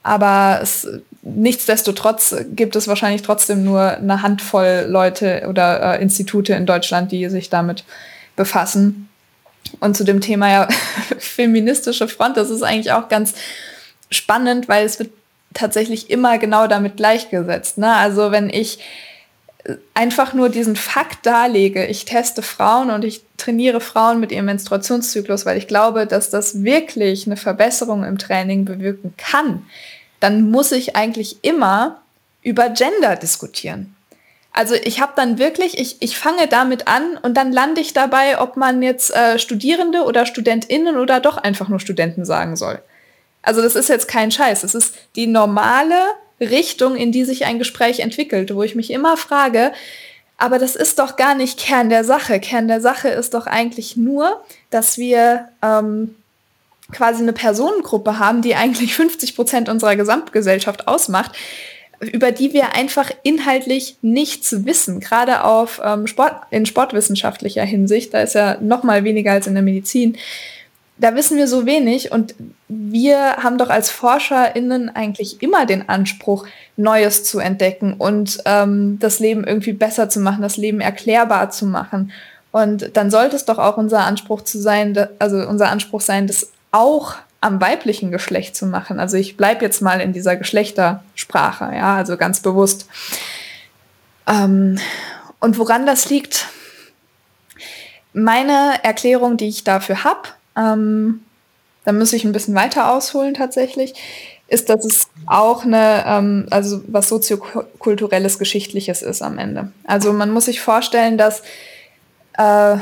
aber es, nichtsdestotrotz gibt es wahrscheinlich trotzdem nur eine Handvoll Leute oder äh, Institute in Deutschland, die sich damit befassen. Und zu dem Thema ja feministische Front, das ist eigentlich auch ganz spannend, weil es wird tatsächlich immer genau damit gleichgesetzt. Ne? Also wenn ich einfach nur diesen Fakt darlege, ich teste Frauen und ich trainiere Frauen mit ihrem Menstruationszyklus, weil ich glaube, dass das wirklich eine Verbesserung im Training bewirken kann, dann muss ich eigentlich immer über Gender diskutieren. Also ich habe dann wirklich, ich, ich fange damit an und dann lande ich dabei, ob man jetzt äh, Studierende oder Studentinnen oder doch einfach nur Studenten sagen soll. Also das ist jetzt kein Scheiß. Es ist die normale Richtung, in die sich ein Gespräch entwickelt, wo ich mich immer frage, aber das ist doch gar nicht Kern der Sache. Kern der Sache ist doch eigentlich nur, dass wir ähm, quasi eine Personengruppe haben, die eigentlich 50 Prozent unserer Gesamtgesellschaft ausmacht, über die wir einfach inhaltlich nichts wissen, gerade auf ähm, Sport, in sportwissenschaftlicher Hinsicht, da ist ja noch mal weniger als in der Medizin. Da wissen wir so wenig und wir haben doch als ForscherInnen eigentlich immer den Anspruch, Neues zu entdecken und ähm, das Leben irgendwie besser zu machen, das Leben erklärbar zu machen. Und dann sollte es doch auch unser Anspruch zu sein, also unser Anspruch sein, das auch am weiblichen Geschlecht zu machen. Also ich bleibe jetzt mal in dieser Geschlechtersprache, ja, also ganz bewusst. Ähm, und woran das liegt, meine Erklärung, die ich dafür habe, ähm, da muss ich ein bisschen weiter ausholen tatsächlich. ist, dass es auch eine, ähm, also was soziokulturelles, geschichtliches ist am Ende. Also man muss sich vorstellen, dass äh,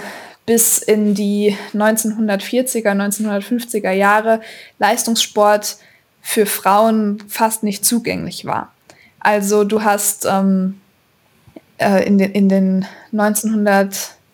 bis in die 1940er, 1950er Jahre Leistungssport für Frauen fast nicht zugänglich war. Also du hast ähm, äh, in, den, in den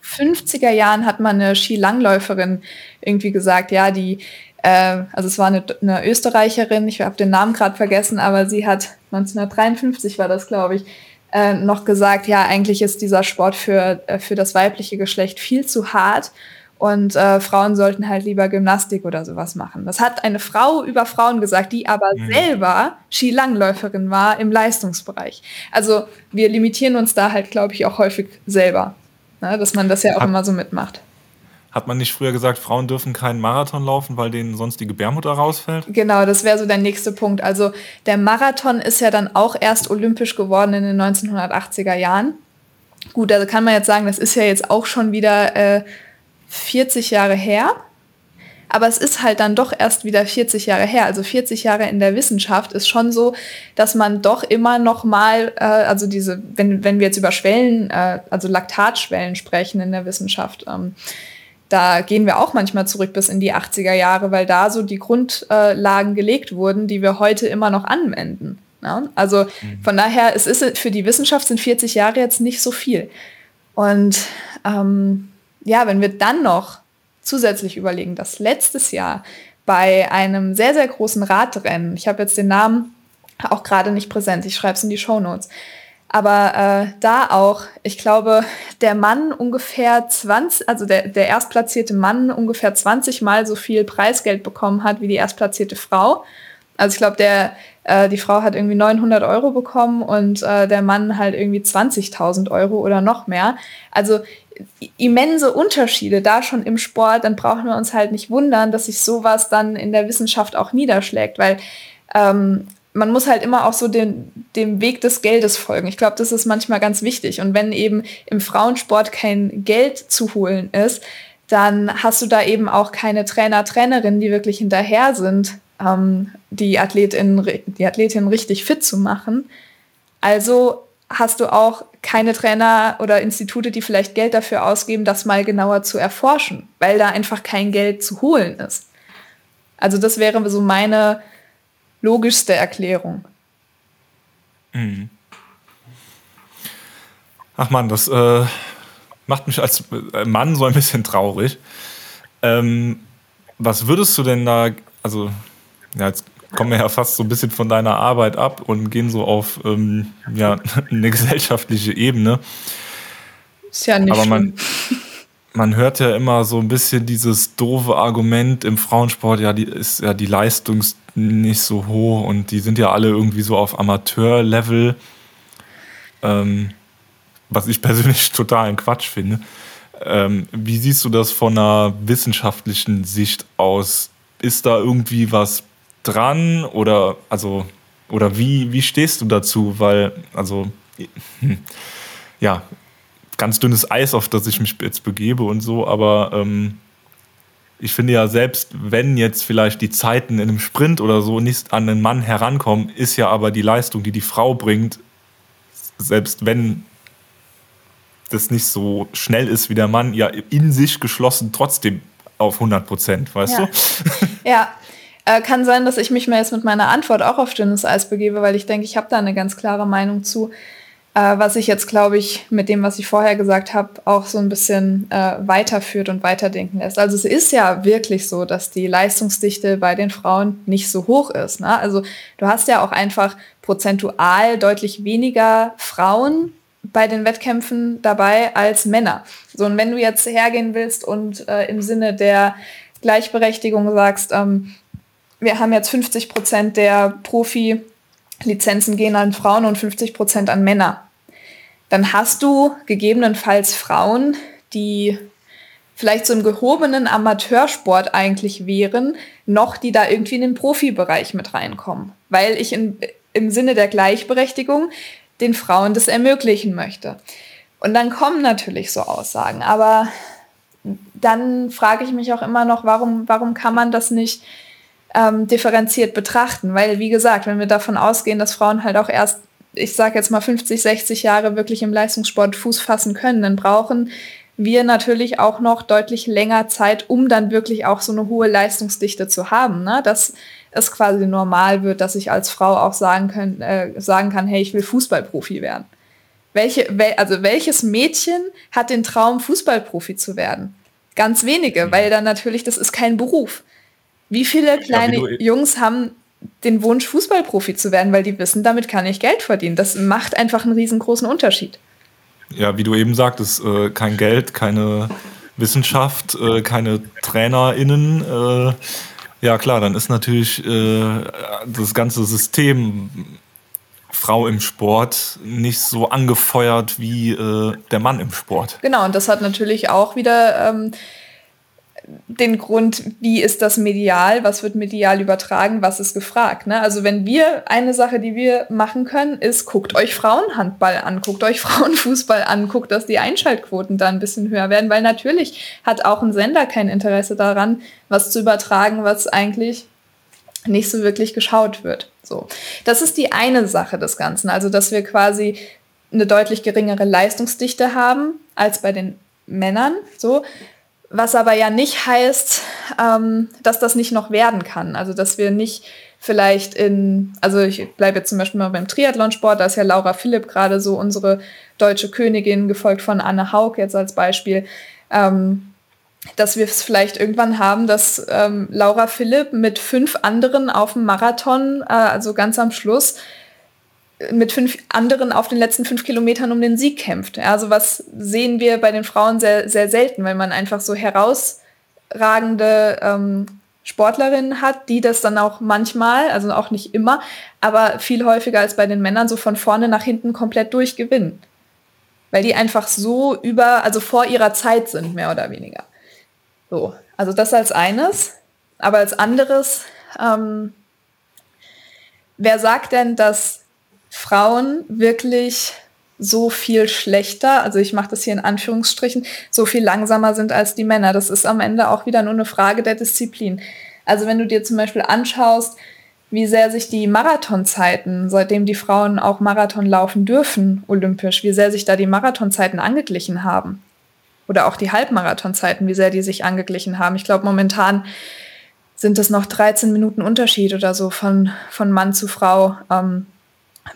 1950er Jahren hat man eine Skilangläuferin irgendwie gesagt, ja, die, äh, also es war eine, eine Österreicherin, ich habe den Namen gerade vergessen, aber sie hat 1953 war das, glaube ich, äh, noch gesagt, ja, eigentlich ist dieser Sport für, äh, für das weibliche Geschlecht viel zu hart und äh, Frauen sollten halt lieber Gymnastik oder sowas machen. Das hat eine Frau über Frauen gesagt, die aber mhm. selber Skilangläuferin war im Leistungsbereich. Also wir limitieren uns da halt, glaube ich, auch häufig selber, ne? dass man das ja auch hat, immer so mitmacht. Hat man nicht früher gesagt, Frauen dürfen keinen Marathon laufen, weil denen sonst die Gebärmutter rausfällt? Genau, das wäre so der nächste Punkt. Also der Marathon ist ja dann auch erst olympisch geworden in den 1980er Jahren. Gut, also kann man jetzt sagen, das ist ja jetzt auch schon wieder... Äh, 40 Jahre her. Aber es ist halt dann doch erst wieder 40 Jahre her. Also 40 Jahre in der Wissenschaft ist schon so, dass man doch immer noch mal, äh, also diese, wenn, wenn wir jetzt über Schwellen, äh, also Laktatschwellen sprechen in der Wissenschaft, ähm, da gehen wir auch manchmal zurück bis in die 80er Jahre, weil da so die Grundlagen gelegt wurden, die wir heute immer noch anwenden. Ja? Also mhm. von daher, es ist für die Wissenschaft sind 40 Jahre jetzt nicht so viel. Und ähm, ja, wenn wir dann noch zusätzlich überlegen, dass letztes Jahr bei einem sehr, sehr großen Radrennen, ich habe jetzt den Namen auch gerade nicht präsent, ich schreibe es in die Show Notes, aber äh, da auch, ich glaube, der Mann ungefähr 20, also der, der erstplatzierte Mann ungefähr 20 Mal so viel Preisgeld bekommen hat wie die erstplatzierte Frau. Also ich glaube, der, äh, die Frau hat irgendwie 900 Euro bekommen und äh, der Mann halt irgendwie 20.000 Euro oder noch mehr. Also immense Unterschiede da schon im Sport, dann brauchen wir uns halt nicht wundern, dass sich sowas dann in der Wissenschaft auch niederschlägt, weil ähm, man muss halt immer auch so den, dem Weg des Geldes folgen. Ich glaube, das ist manchmal ganz wichtig. Und wenn eben im Frauensport kein Geld zu holen ist, dann hast du da eben auch keine Trainer, Trainerinnen, die wirklich hinterher sind, ähm, die, Athletin, die Athletin richtig fit zu machen. Also hast du auch keine Trainer oder Institute, die vielleicht Geld dafür ausgeben, das mal genauer zu erforschen, weil da einfach kein Geld zu holen ist. Also das wäre so meine logischste Erklärung. Mhm. Ach man, das äh, macht mich als äh, Mann so ein bisschen traurig. Ähm, was würdest du denn da, also ja, jetzt kommen wir ja fast so ein bisschen von deiner Arbeit ab und gehen so auf ähm, ja, eine gesellschaftliche Ebene. Ist ja nicht Aber man, man hört ja immer so ein bisschen dieses doofe Argument im Frauensport, ja, die ist ja die Leistung nicht so hoch und die sind ja alle irgendwie so auf Amateurlevel. Ähm, was ich persönlich total ein Quatsch finde. Ähm, wie siehst du das von einer wissenschaftlichen Sicht aus? Ist da irgendwie was dran oder also oder wie, wie stehst du dazu? Weil, also, ja, ganz dünnes Eis, auf das ich mich jetzt begebe und so, aber ähm, ich finde ja, selbst wenn jetzt vielleicht die Zeiten in einem Sprint oder so nicht an den Mann herankommen, ist ja aber die Leistung, die die Frau bringt, selbst wenn das nicht so schnell ist wie der Mann, ja in sich geschlossen trotzdem auf 100 Prozent, weißt ja. du? Ja, äh, kann sein, dass ich mich mal jetzt mit meiner Antwort auch auf dünnes Eis begebe, weil ich denke, ich habe da eine ganz klare Meinung zu. Äh, was ich jetzt, glaube ich, mit dem, was ich vorher gesagt habe, auch so ein bisschen äh, weiterführt und weiterdenken lässt. Also es ist ja wirklich so, dass die Leistungsdichte bei den Frauen nicht so hoch ist. Ne? Also du hast ja auch einfach prozentual deutlich weniger Frauen bei den Wettkämpfen dabei als Männer. So, und wenn du jetzt hergehen willst und äh, im Sinne der Gleichberechtigung sagst, ähm, wir haben jetzt 50 Prozent der Profi-Lizenzen gehen an Frauen und 50 Prozent an Männer. Dann hast du gegebenenfalls Frauen, die vielleicht so im gehobenen Amateursport eigentlich wären, noch die da irgendwie in den Profibereich mit reinkommen. Weil ich in, im Sinne der Gleichberechtigung den Frauen das ermöglichen möchte. Und dann kommen natürlich so Aussagen. Aber dann frage ich mich auch immer noch, warum, warum kann man das nicht ähm, differenziert betrachten. Weil, wie gesagt, wenn wir davon ausgehen, dass Frauen halt auch erst, ich sage jetzt mal 50, 60 Jahre wirklich im Leistungssport Fuß fassen können, dann brauchen wir natürlich auch noch deutlich länger Zeit, um dann wirklich auch so eine hohe Leistungsdichte zu haben. Ne? Dass es quasi normal wird, dass ich als Frau auch sagen, können, äh, sagen kann, hey, ich will Fußballprofi werden. Welche, wel, also welches Mädchen hat den Traum, Fußballprofi zu werden? Ganz wenige, mhm. weil dann natürlich, das ist kein Beruf. Wie viele kleine ja, wie Jungs haben den Wunsch, Fußballprofi zu werden, weil die wissen, damit kann ich Geld verdienen. Das macht einfach einen riesengroßen Unterschied. Ja, wie du eben sagtest, äh, kein Geld, keine Wissenschaft, äh, keine TrainerInnen. Äh, ja, klar, dann ist natürlich äh, das ganze System Frau im Sport nicht so angefeuert wie äh, der Mann im Sport. Genau, und das hat natürlich auch wieder ähm, den Grund, wie ist das medial, was wird medial übertragen, was ist gefragt. Ne? Also wenn wir, eine Sache, die wir machen können, ist, guckt euch Frauenhandball an, guckt euch Frauenfußball an, guckt, dass die Einschaltquoten da ein bisschen höher werden, weil natürlich hat auch ein Sender kein Interesse daran, was zu übertragen, was eigentlich nicht so wirklich geschaut wird. So. Das ist die eine Sache des Ganzen, also dass wir quasi eine deutlich geringere Leistungsdichte haben als bei den Männern. So. Was aber ja nicht heißt, ähm, dass das nicht noch werden kann. Also dass wir nicht vielleicht in, also ich bleibe jetzt zum Beispiel mal beim Triathlonsport, da ist ja Laura Philipp gerade so unsere deutsche Königin, gefolgt von Anne Haug jetzt als Beispiel. Ähm, dass wir es vielleicht irgendwann haben, dass ähm, Laura Philipp mit fünf anderen auf dem Marathon, äh, also ganz am Schluss, mit fünf anderen auf den letzten fünf Kilometern um den Sieg kämpft. Also was sehen wir bei den Frauen sehr, sehr selten, weil man einfach so herausragende ähm, Sportlerinnen hat, die das dann auch manchmal, also auch nicht immer, aber viel häufiger als bei den Männern so von vorne nach hinten komplett durchgewinnen. Weil die einfach so über, also vor ihrer Zeit sind, mehr oder weniger. So, also das als eines. Aber als anderes, ähm, wer sagt denn, dass Frauen wirklich so viel schlechter, also ich mache das hier in Anführungsstrichen, so viel langsamer sind als die Männer. Das ist am Ende auch wieder nur eine Frage der Disziplin. Also wenn du dir zum Beispiel anschaust, wie sehr sich die Marathonzeiten, seitdem die Frauen auch Marathon laufen dürfen, olympisch, wie sehr sich da die Marathonzeiten angeglichen haben. Oder auch die Halbmarathonzeiten, wie sehr die sich angeglichen haben. Ich glaube, momentan sind es noch 13 Minuten Unterschied oder so von, von Mann zu Frau. Ähm,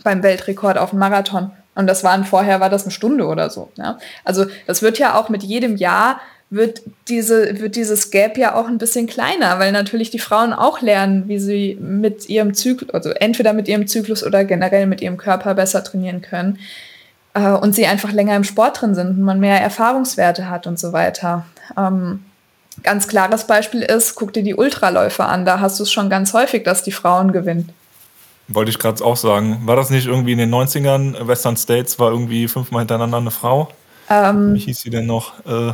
beim Weltrekord auf dem Marathon. Und das waren vorher war das eine Stunde oder so. Ja? Also das wird ja auch mit jedem Jahr wird diese wird dieses Gap ja auch ein bisschen kleiner, weil natürlich die Frauen auch lernen, wie sie mit ihrem Zyklus, also entweder mit ihrem Zyklus oder generell mit ihrem Körper besser trainieren können äh, und sie einfach länger im Sport drin sind und man mehr Erfahrungswerte hat und so weiter. Ähm, ganz klares Beispiel ist, guck dir die Ultraläufer an, da hast du es schon ganz häufig, dass die Frauen gewinnen. Wollte ich gerade auch sagen. War das nicht irgendwie in den 90ern? Western States war irgendwie fünfmal hintereinander eine Frau. Ähm, Wie hieß sie denn noch? Äh,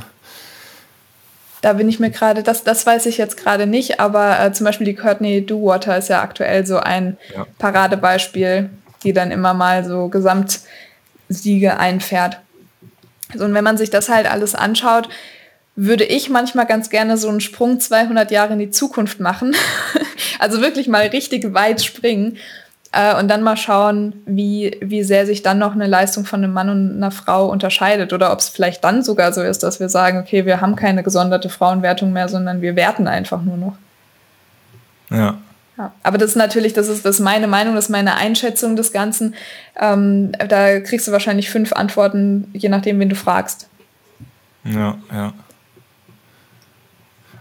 da bin ich mir gerade, das, das weiß ich jetzt gerade nicht, aber äh, zum Beispiel die Courtney Duwater ist ja aktuell so ein ja. Paradebeispiel, die dann immer mal so Gesamtsiege einfährt. So, und wenn man sich das halt alles anschaut, würde ich manchmal ganz gerne so einen Sprung 200 Jahre in die Zukunft machen. also wirklich mal richtig weit springen äh, und dann mal schauen, wie, wie sehr sich dann noch eine Leistung von einem Mann und einer Frau unterscheidet. Oder ob es vielleicht dann sogar so ist, dass wir sagen, okay, wir haben keine gesonderte Frauenwertung mehr, sondern wir werten einfach nur noch. Ja. Ja, aber das ist natürlich, das ist, das ist meine Meinung, das ist meine Einschätzung des Ganzen. Ähm, da kriegst du wahrscheinlich fünf Antworten, je nachdem, wen du fragst. Ja, ja.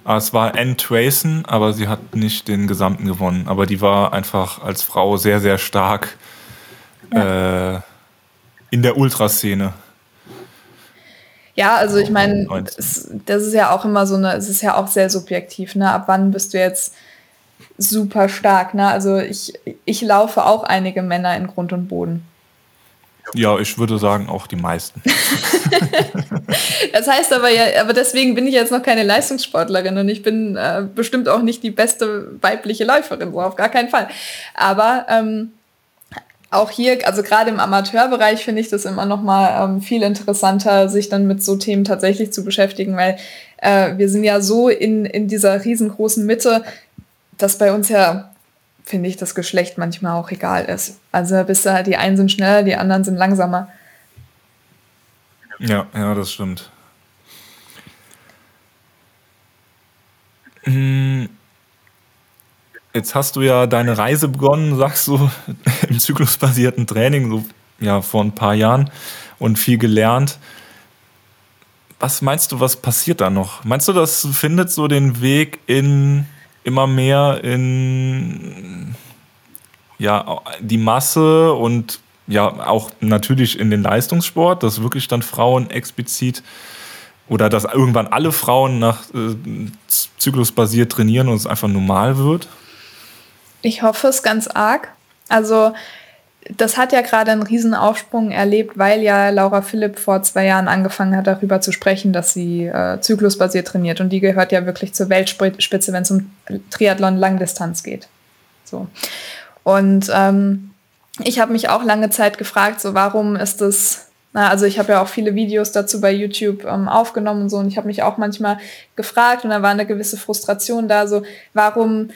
Ah, es war Anne Trayson, aber sie hat nicht den gesamten gewonnen. Aber die war einfach als Frau sehr, sehr stark ja. äh, in der Ultraszene. Ja, also ich meine, das ist ja auch immer so eine, es ist ja auch sehr subjektiv, ne? Ab wann bist du jetzt super stark, ne? Also ich, ich laufe auch einige Männer in Grund und Boden. Ja, ich würde sagen auch die meisten. das heißt aber ja, aber deswegen bin ich jetzt noch keine Leistungssportlerin und ich bin äh, bestimmt auch nicht die beste weibliche Läuferin, so auf gar keinen Fall. Aber ähm, auch hier, also gerade im Amateurbereich finde ich das immer noch mal ähm, viel interessanter, sich dann mit so Themen tatsächlich zu beschäftigen, weil äh, wir sind ja so in, in dieser riesengroßen Mitte dass bei uns ja, finde ich, das Geschlecht manchmal auch egal ist. Also bis da die einen sind schneller, die anderen sind langsamer. Ja, ja, das stimmt. Hm, jetzt hast du ja deine Reise begonnen, sagst du, im zyklusbasierten Training, so ja, vor ein paar Jahren und viel gelernt. Was meinst du, was passiert da noch? Meinst du, das findet so den Weg in immer mehr in ja, die Masse und ja, auch natürlich in den Leistungssport, dass wirklich dann Frauen explizit oder dass irgendwann alle Frauen nach äh, zyklusbasiert trainieren und es einfach normal wird? Ich hoffe es ganz arg. Also das hat ja gerade einen Riesenaufsprung erlebt, weil ja Laura Philipp vor zwei Jahren angefangen hat, darüber zu sprechen, dass sie äh, zyklusbasiert trainiert. Und die gehört ja wirklich zur Weltspitze, wenn es um Triathlon Langdistanz geht. So. Und ähm, ich habe mich auch lange Zeit gefragt, so warum ist das, also ich habe ja auch viele Videos dazu bei YouTube ähm, aufgenommen und so, und ich habe mich auch manchmal gefragt und da war eine gewisse Frustration da, so warum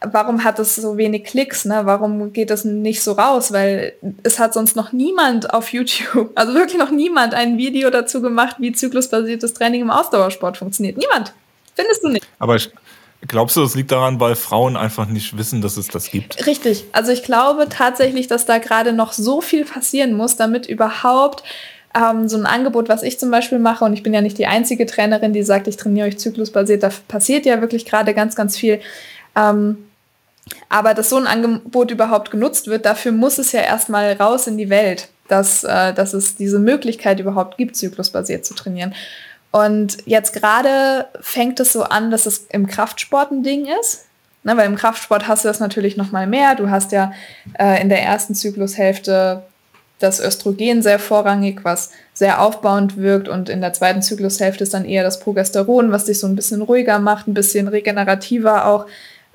warum hat es so wenig Klicks, ne? Warum geht das nicht so raus? Weil es hat sonst noch niemand auf YouTube, also wirklich noch niemand ein Video dazu gemacht, wie zyklusbasiertes Training im Ausdauersport funktioniert. Niemand. Findest du nicht? Aber glaubst du, das liegt daran, weil Frauen einfach nicht wissen, dass es das gibt? Richtig. Also ich glaube tatsächlich, dass da gerade noch so viel passieren muss, damit überhaupt ähm, so ein Angebot, was ich zum Beispiel mache, und ich bin ja nicht die einzige Trainerin, die sagt, ich trainiere euch zyklusbasiert, da passiert ja wirklich gerade ganz, ganz viel. Ähm, aber dass so ein Angebot überhaupt genutzt wird, dafür muss es ja erstmal raus in die Welt, dass, äh, dass es diese Möglichkeit überhaupt gibt, zyklusbasiert zu trainieren. Und jetzt gerade fängt es so an, dass es im Kraftsport ein Ding ist. Ne, weil im Kraftsport hast du das natürlich noch mal mehr. Du hast ja äh, in der ersten Zyklushälfte das Östrogen sehr vorrangig, was sehr aufbauend wirkt. Und in der zweiten Zyklushälfte ist dann eher das Progesteron, was dich so ein bisschen ruhiger macht, ein bisschen regenerativer auch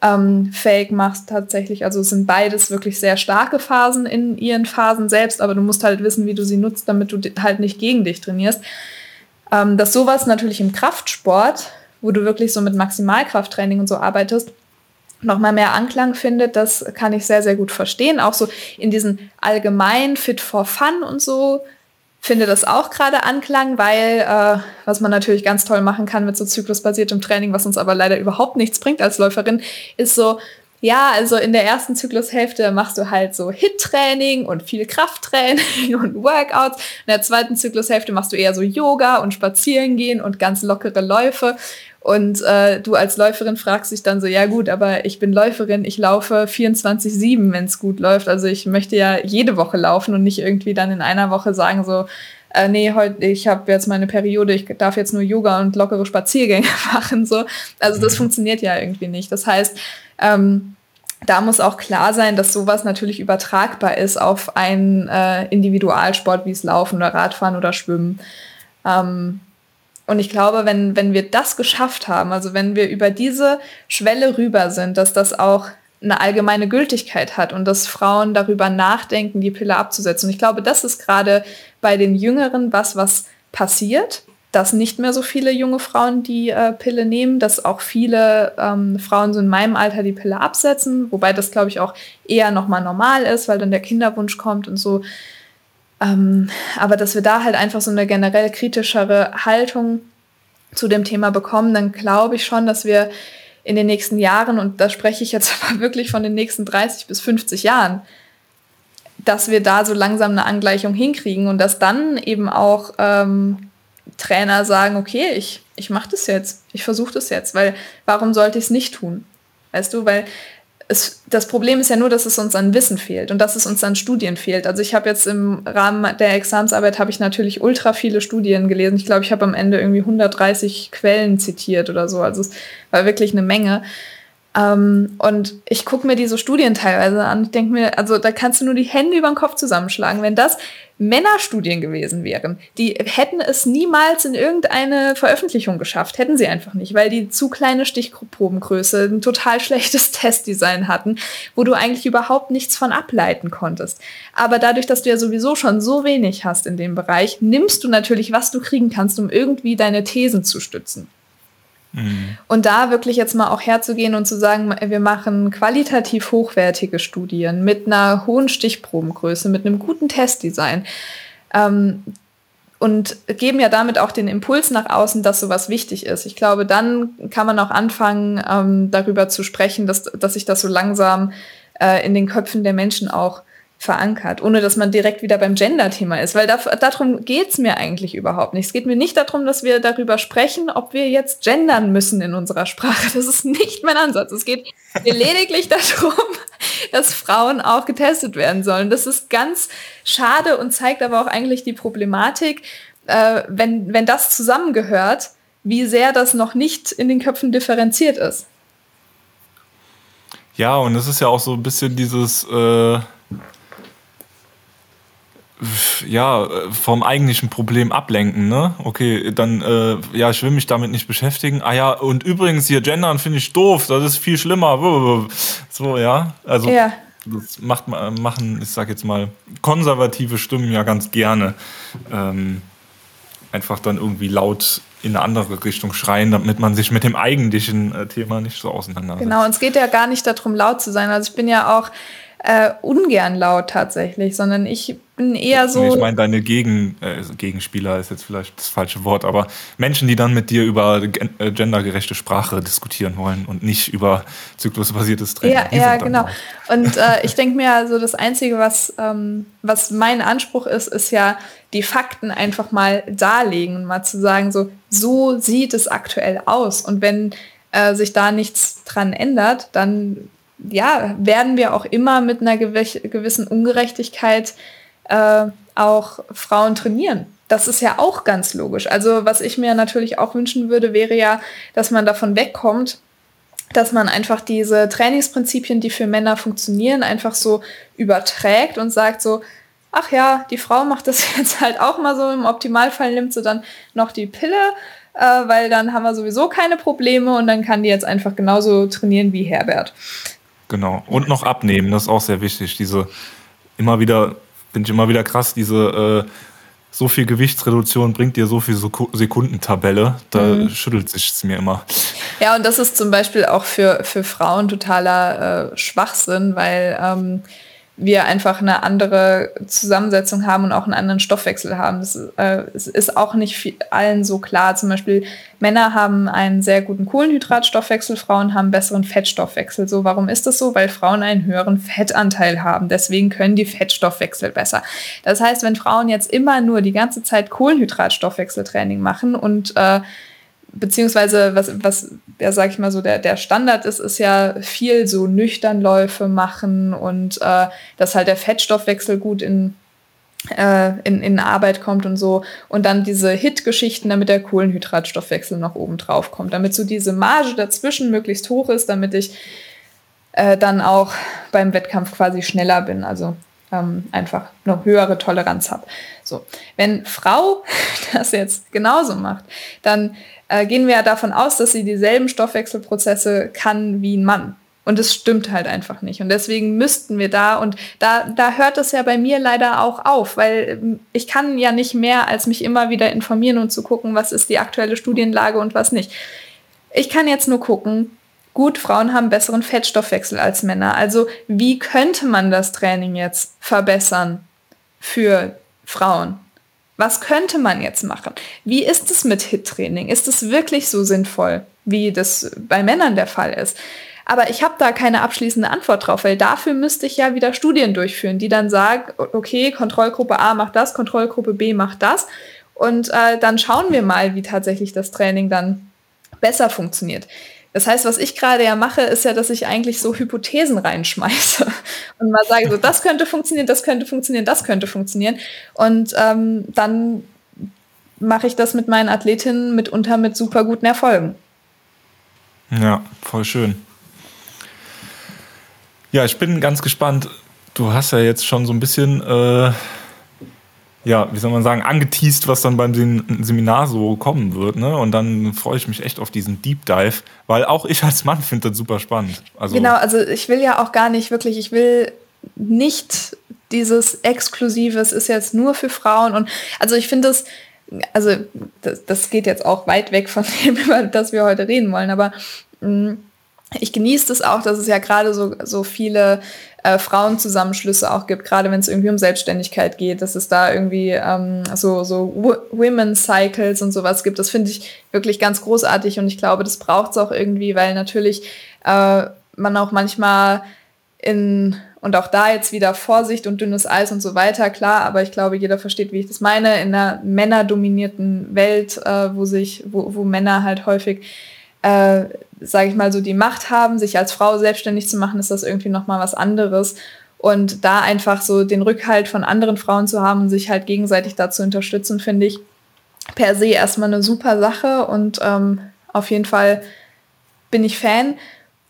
ähm, fähig machst tatsächlich. Also es sind beides wirklich sehr starke Phasen in ihren Phasen selbst, aber du musst halt wissen, wie du sie nutzt, damit du halt nicht gegen dich trainierst. Ähm, dass sowas natürlich im Kraftsport, wo du wirklich so mit Maximalkrafttraining und so arbeitest, nochmal mehr Anklang findet, das kann ich sehr, sehr gut verstehen. Auch so in diesen allgemein Fit for Fun und so finde das auch gerade Anklang, weil äh, was man natürlich ganz toll machen kann mit so zyklusbasiertem Training, was uns aber leider überhaupt nichts bringt als Läuferin, ist so, ja, also in der ersten Zyklushälfte machst du halt so Hit-Training und viel Krafttraining und Workouts. In der zweiten Zyklushälfte machst du eher so Yoga und Spazierengehen und ganz lockere Läufe. Und äh, du als Läuferin fragst dich dann so, ja gut, aber ich bin Läuferin, ich laufe 24-7, wenn es gut läuft. Also ich möchte ja jede Woche laufen und nicht irgendwie dann in einer Woche sagen so, äh, nee, heute, ich habe jetzt meine Periode, ich darf jetzt nur Yoga und lockere Spaziergänge machen. So. Also das mhm. funktioniert ja irgendwie nicht. Das heißt, ähm, da muss auch klar sein, dass sowas natürlich übertragbar ist auf einen äh, Individualsport wie es Laufen oder Radfahren oder Schwimmen. Ähm, und ich glaube, wenn, wenn wir das geschafft haben, also wenn wir über diese Schwelle rüber sind, dass das auch eine allgemeine Gültigkeit hat und dass Frauen darüber nachdenken, die Pille abzusetzen. Und ich glaube, das ist gerade bei den Jüngeren was, was passiert, dass nicht mehr so viele junge Frauen die äh, Pille nehmen, dass auch viele ähm, Frauen so in meinem Alter die Pille absetzen, wobei das, glaube ich, auch eher nochmal normal ist, weil dann der Kinderwunsch kommt und so. Ähm, aber dass wir da halt einfach so eine generell kritischere Haltung zu dem Thema bekommen, dann glaube ich schon, dass wir in den nächsten Jahren, und da spreche ich jetzt aber wirklich von den nächsten 30 bis 50 Jahren, dass wir da so langsam eine Angleichung hinkriegen und dass dann eben auch ähm, Trainer sagen, okay, ich, ich mache das jetzt, ich versuche das jetzt, weil warum sollte ich es nicht tun? Weißt du, weil es, das Problem ist ja nur, dass es uns an Wissen fehlt und dass es uns an Studien fehlt. Also ich habe jetzt im Rahmen der Examsarbeit habe ich natürlich ultra viele Studien gelesen. Ich glaube, ich habe am Ende irgendwie 130 Quellen zitiert oder so. Also es war wirklich eine Menge. Ähm, und ich gucke mir diese Studien teilweise an. Ich denke mir, also da kannst du nur die Hände über den Kopf zusammenschlagen. Wenn das Männerstudien gewesen wären, die hätten es niemals in irgendeine Veröffentlichung geschafft. Hätten sie einfach nicht, weil die zu kleine Stichprobengröße, ein total schlechtes Testdesign hatten, wo du eigentlich überhaupt nichts von ableiten konntest. Aber dadurch, dass du ja sowieso schon so wenig hast in dem Bereich, nimmst du natürlich, was du kriegen kannst, um irgendwie deine Thesen zu stützen. Mhm. Und da wirklich jetzt mal auch herzugehen und zu sagen, wir machen qualitativ hochwertige Studien mit einer hohen Stichprobengröße, mit einem guten Testdesign. Ähm, und geben ja damit auch den Impuls nach außen, dass sowas wichtig ist. Ich glaube, dann kann man auch anfangen, ähm, darüber zu sprechen, dass, dass sich das so langsam äh, in den Köpfen der Menschen auch verankert, ohne dass man direkt wieder beim Gender-Thema ist, weil da, darum geht's mir eigentlich überhaupt nicht. Es geht mir nicht darum, dass wir darüber sprechen, ob wir jetzt gendern müssen in unserer Sprache. Das ist nicht mein Ansatz. Es geht mir lediglich darum, dass Frauen auch getestet werden sollen. Das ist ganz schade und zeigt aber auch eigentlich die Problematik, äh, wenn, wenn das zusammengehört, wie sehr das noch nicht in den Köpfen differenziert ist. Ja, und es ist ja auch so ein bisschen dieses, äh, ja, vom eigentlichen Problem ablenken, ne? Okay, dann, äh, ja, ich will mich damit nicht beschäftigen. Ah ja, und übrigens hier gendern finde ich doof, das ist viel schlimmer. So, ja, also ja. das macht, machen, ich sag jetzt mal, konservative Stimmen ja ganz gerne. Ähm, einfach dann irgendwie laut in eine andere Richtung schreien, damit man sich mit dem eigentlichen äh, Thema nicht so auseinandersetzt. Genau, und es geht ja gar nicht darum, laut zu sein. Also ich bin ja auch äh, ungern laut tatsächlich, sondern ich bin eher so. Nee, ich meine, deine Gegen, äh, Gegenspieler ist jetzt vielleicht das falsche Wort, aber Menschen, die dann mit dir über äh, gendergerechte Sprache diskutieren wollen und nicht über zyklusbasiertes Training. Ja, ja genau. Und äh, ich denke mir, also das Einzige, was, ähm, was mein Anspruch ist, ist ja, die Fakten einfach mal darlegen und mal zu sagen, so, so sieht es aktuell aus. Und wenn äh, sich da nichts dran ändert, dann ja, werden wir auch immer mit einer gewissen Ungerechtigkeit äh, auch Frauen trainieren. Das ist ja auch ganz logisch. Also was ich mir natürlich auch wünschen würde, wäre ja, dass man davon wegkommt, dass man einfach diese Trainingsprinzipien, die für Männer funktionieren, einfach so überträgt und sagt so, ach ja, die Frau macht das jetzt halt auch mal so, im Optimalfall nimmt sie dann noch die Pille, äh, weil dann haben wir sowieso keine Probleme und dann kann die jetzt einfach genauso trainieren wie Herbert. Genau. Und noch abnehmen, das ist auch sehr wichtig. Diese immer wieder, finde ich immer wieder krass, diese äh, so viel Gewichtsreduktion bringt dir so viel Sekundentabelle. Da mhm. schüttelt sich es mir immer. Ja, und das ist zum Beispiel auch für, für Frauen totaler äh, Schwachsinn, weil ähm, wir einfach eine andere Zusammensetzung haben und auch einen anderen Stoffwechsel haben. Das äh, ist auch nicht viel, allen so klar. Zum Beispiel Männer haben einen sehr guten Kohlenhydratstoffwechsel, Frauen haben besseren Fettstoffwechsel. So, warum ist das so? Weil Frauen einen höheren Fettanteil haben. Deswegen können die Fettstoffwechsel besser. Das heißt, wenn Frauen jetzt immer nur die ganze Zeit Kohlenhydratstoffwechseltraining machen und äh, beziehungsweise was, was ja, sag ich mal so, der, der Standard ist, ist ja viel so Nüchternläufe machen und äh, dass halt der Fettstoffwechsel gut in, äh, in, in Arbeit kommt und so. Und dann diese Hit-Geschichten, damit der Kohlenhydratstoffwechsel noch oben drauf kommt, damit so diese Marge dazwischen möglichst hoch ist, damit ich äh, dann auch beim Wettkampf quasi schneller bin. Also ähm, einfach eine höhere Toleranz habe. So, wenn Frau das jetzt genauso macht, dann äh, gehen wir ja davon aus, dass sie dieselben Stoffwechselprozesse kann wie ein Mann. Und es stimmt halt einfach nicht. Und deswegen müssten wir da, und da, da hört es ja bei mir leider auch auf, weil ähm, ich kann ja nicht mehr, als mich immer wieder informieren und zu gucken, was ist die aktuelle Studienlage und was nicht. Ich kann jetzt nur gucken, gut, Frauen haben besseren Fettstoffwechsel als Männer. Also wie könnte man das Training jetzt verbessern für Frauen? Was könnte man jetzt machen? Wie ist es mit HIT-Training? Ist es wirklich so sinnvoll, wie das bei Männern der Fall ist? Aber ich habe da keine abschließende Antwort drauf, weil dafür müsste ich ja wieder Studien durchführen, die dann sagen, okay, Kontrollgruppe A macht das, Kontrollgruppe B macht das. Und äh, dann schauen wir mal, wie tatsächlich das Training dann besser funktioniert. Das heißt, was ich gerade ja mache, ist ja, dass ich eigentlich so Hypothesen reinschmeiße und mal sage, so das könnte funktionieren, das könnte funktionieren, das könnte funktionieren. Und ähm, dann mache ich das mit meinen Athletinnen mitunter mit super guten Erfolgen. Ja, voll schön. Ja, ich bin ganz gespannt. Du hast ja jetzt schon so ein bisschen äh, ja, wie soll man sagen, angeteased, was dann beim Seminar so kommen wird. Ne? Und dann freue ich mich echt auf diesen Deep Dive, weil auch ich als Mann finde das super spannend. Also genau, also ich will ja auch gar nicht wirklich, ich will nicht dieses Exklusive, es ist jetzt nur für Frauen. Und also ich finde es also das, das geht jetzt auch weit weg von dem, über das wir heute reden wollen, aber mh, mm, ich genieße es auch, dass es ja gerade so, so viele äh, Frauenzusammenschlüsse auch gibt, gerade wenn es irgendwie um Selbstständigkeit geht, dass es da irgendwie ähm, so, so Women's Cycles und sowas gibt. Das finde ich wirklich ganz großartig und ich glaube, das braucht es auch irgendwie, weil natürlich äh, man auch manchmal in und auch da jetzt wieder Vorsicht und dünnes Eis und so weiter, klar, aber ich glaube, jeder versteht, wie ich das meine. In einer männerdominierten Welt, äh, wo sich, wo, wo Männer halt häufig, äh, sage ich mal, so die Macht haben, sich als Frau selbstständig zu machen, ist das irgendwie nochmal was anderes. Und da einfach so den Rückhalt von anderen Frauen zu haben und sich halt gegenseitig dazu unterstützen, finde ich per se erstmal eine super Sache und ähm, auf jeden Fall bin ich Fan.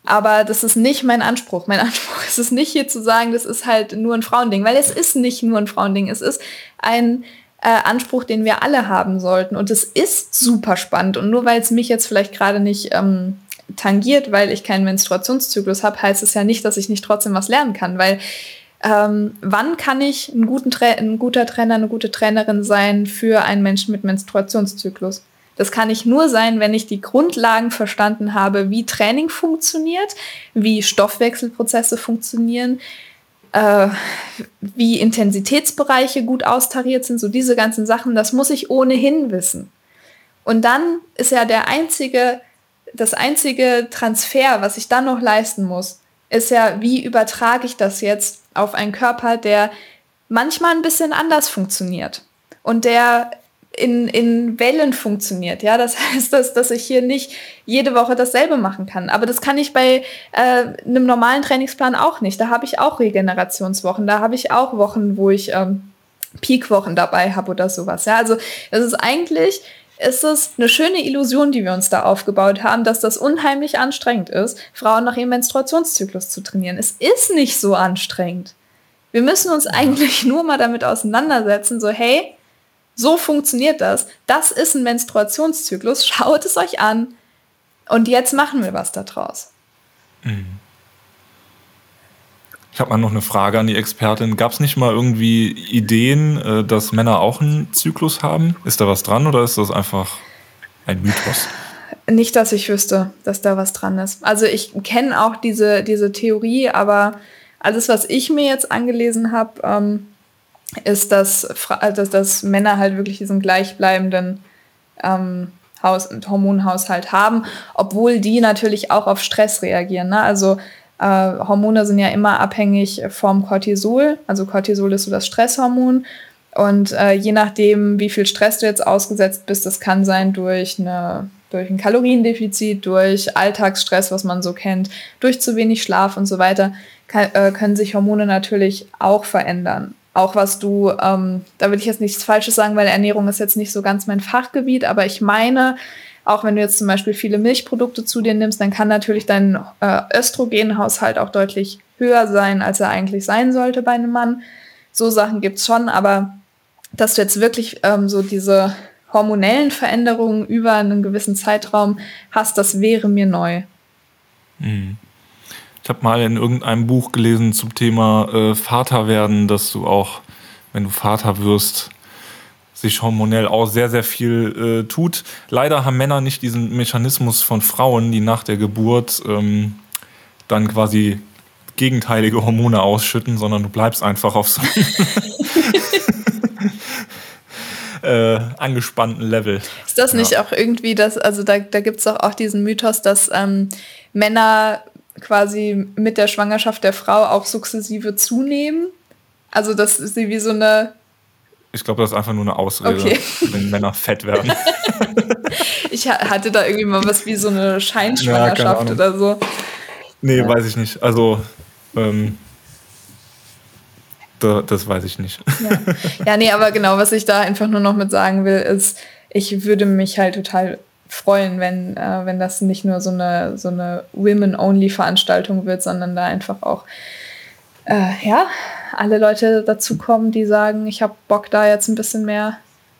Aber das ist nicht mein Anspruch. Mein Anspruch ist es nicht hier zu sagen, das ist halt nur ein Frauending, weil es ist nicht nur ein Frauending. Es ist ein äh, Anspruch, den wir alle haben sollten. Und es ist super spannend. Und nur weil es mich jetzt vielleicht gerade nicht ähm, tangiert, weil ich keinen Menstruationszyklus habe, heißt es ja nicht, dass ich nicht trotzdem was lernen kann. Weil ähm, wann kann ich ein, ein guter Trainer, eine gute Trainerin sein für einen Menschen mit Menstruationszyklus? Das kann ich nur sein, wenn ich die Grundlagen verstanden habe, wie Training funktioniert, wie Stoffwechselprozesse funktionieren, äh, wie Intensitätsbereiche gut austariert sind, so diese ganzen Sachen, das muss ich ohnehin wissen. Und dann ist ja der einzige, das einzige Transfer, was ich dann noch leisten muss, ist ja, wie übertrage ich das jetzt auf einen Körper, der manchmal ein bisschen anders funktioniert und der in, in Wellen funktioniert. Ja, das heißt, dass, dass ich hier nicht jede Woche dasselbe machen kann. Aber das kann ich bei äh, einem normalen Trainingsplan auch nicht. Da habe ich auch Regenerationswochen, da habe ich auch Wochen, wo ich ähm, Peakwochen dabei habe oder sowas. Ja, also es ist eigentlich ist es eine schöne Illusion, die wir uns da aufgebaut haben, dass das unheimlich anstrengend ist, Frauen nach ihrem Menstruationszyklus zu trainieren. Es ist nicht so anstrengend. Wir müssen uns eigentlich nur mal damit auseinandersetzen, so hey, so funktioniert das. Das ist ein Menstruationszyklus. Schaut es euch an. Und jetzt machen wir was daraus. Mhm. Ich habe mal noch eine Frage an die Expertin. Gab es nicht mal irgendwie Ideen, äh, dass Männer auch einen Zyklus haben? Ist da was dran oder ist das einfach ein Mythos? Nicht, dass ich wüsste, dass da was dran ist. Also ich kenne auch diese, diese Theorie, aber alles, was ich mir jetzt angelesen habe, ähm, ist, dass, äh, dass, dass Männer halt wirklich diesen gleichbleibenden ähm, Haus Hormonhaushalt haben, obwohl die natürlich auch auf Stress reagieren. Ne? Also äh, Hormone sind ja immer abhängig vom Cortisol. Also Cortisol ist so das Stresshormon. Und äh, je nachdem, wie viel Stress du jetzt ausgesetzt bist, das kann sein durch, eine, durch ein Kaloriendefizit, durch Alltagsstress, was man so kennt, durch zu wenig Schlaf und so weiter, kann, äh, können sich Hormone natürlich auch verändern auch was du, ähm, da will ich jetzt nichts Falsches sagen, weil Ernährung ist jetzt nicht so ganz mein Fachgebiet, aber ich meine, auch wenn du jetzt zum Beispiel viele Milchprodukte zu dir nimmst, dann kann natürlich dein äh, Östrogenhaushalt auch deutlich höher sein, als er eigentlich sein sollte bei einem Mann. So Sachen gibt's schon, aber dass du jetzt wirklich ähm, so diese hormonellen Veränderungen über einen gewissen Zeitraum hast, das wäre mir neu. Mhm. Ich habe mal in irgendeinem Buch gelesen zum Thema äh, Vater werden, dass du auch, wenn du Vater wirst, sich hormonell auch sehr, sehr viel äh, tut. Leider haben Männer nicht diesen Mechanismus von Frauen, die nach der Geburt ähm, dann quasi gegenteilige Hormone ausschütten, sondern du bleibst einfach auf so äh, angespannten Level. Ist das nicht ja. auch irgendwie das, also da, da gibt es auch, auch diesen Mythos, dass ähm, Männer quasi mit der Schwangerschaft der Frau auch sukzessive zunehmen. Also dass sie wie so eine. Ich glaube, das ist einfach nur eine Ausrede, okay. wenn Männer fett werden. ich hatte da irgendwie mal was wie so eine Scheinschwangerschaft ja, oder so. Nee, ja. weiß ich nicht. Also, ähm, da, das weiß ich nicht. Ja. ja, nee, aber genau, was ich da einfach nur noch mit sagen will, ist, ich würde mich halt total freuen, wenn, äh, wenn das nicht nur so eine, so eine Women-Only-Veranstaltung wird, sondern da einfach auch äh, ja, alle Leute dazukommen, die sagen, ich habe Bock da jetzt ein bisschen mehr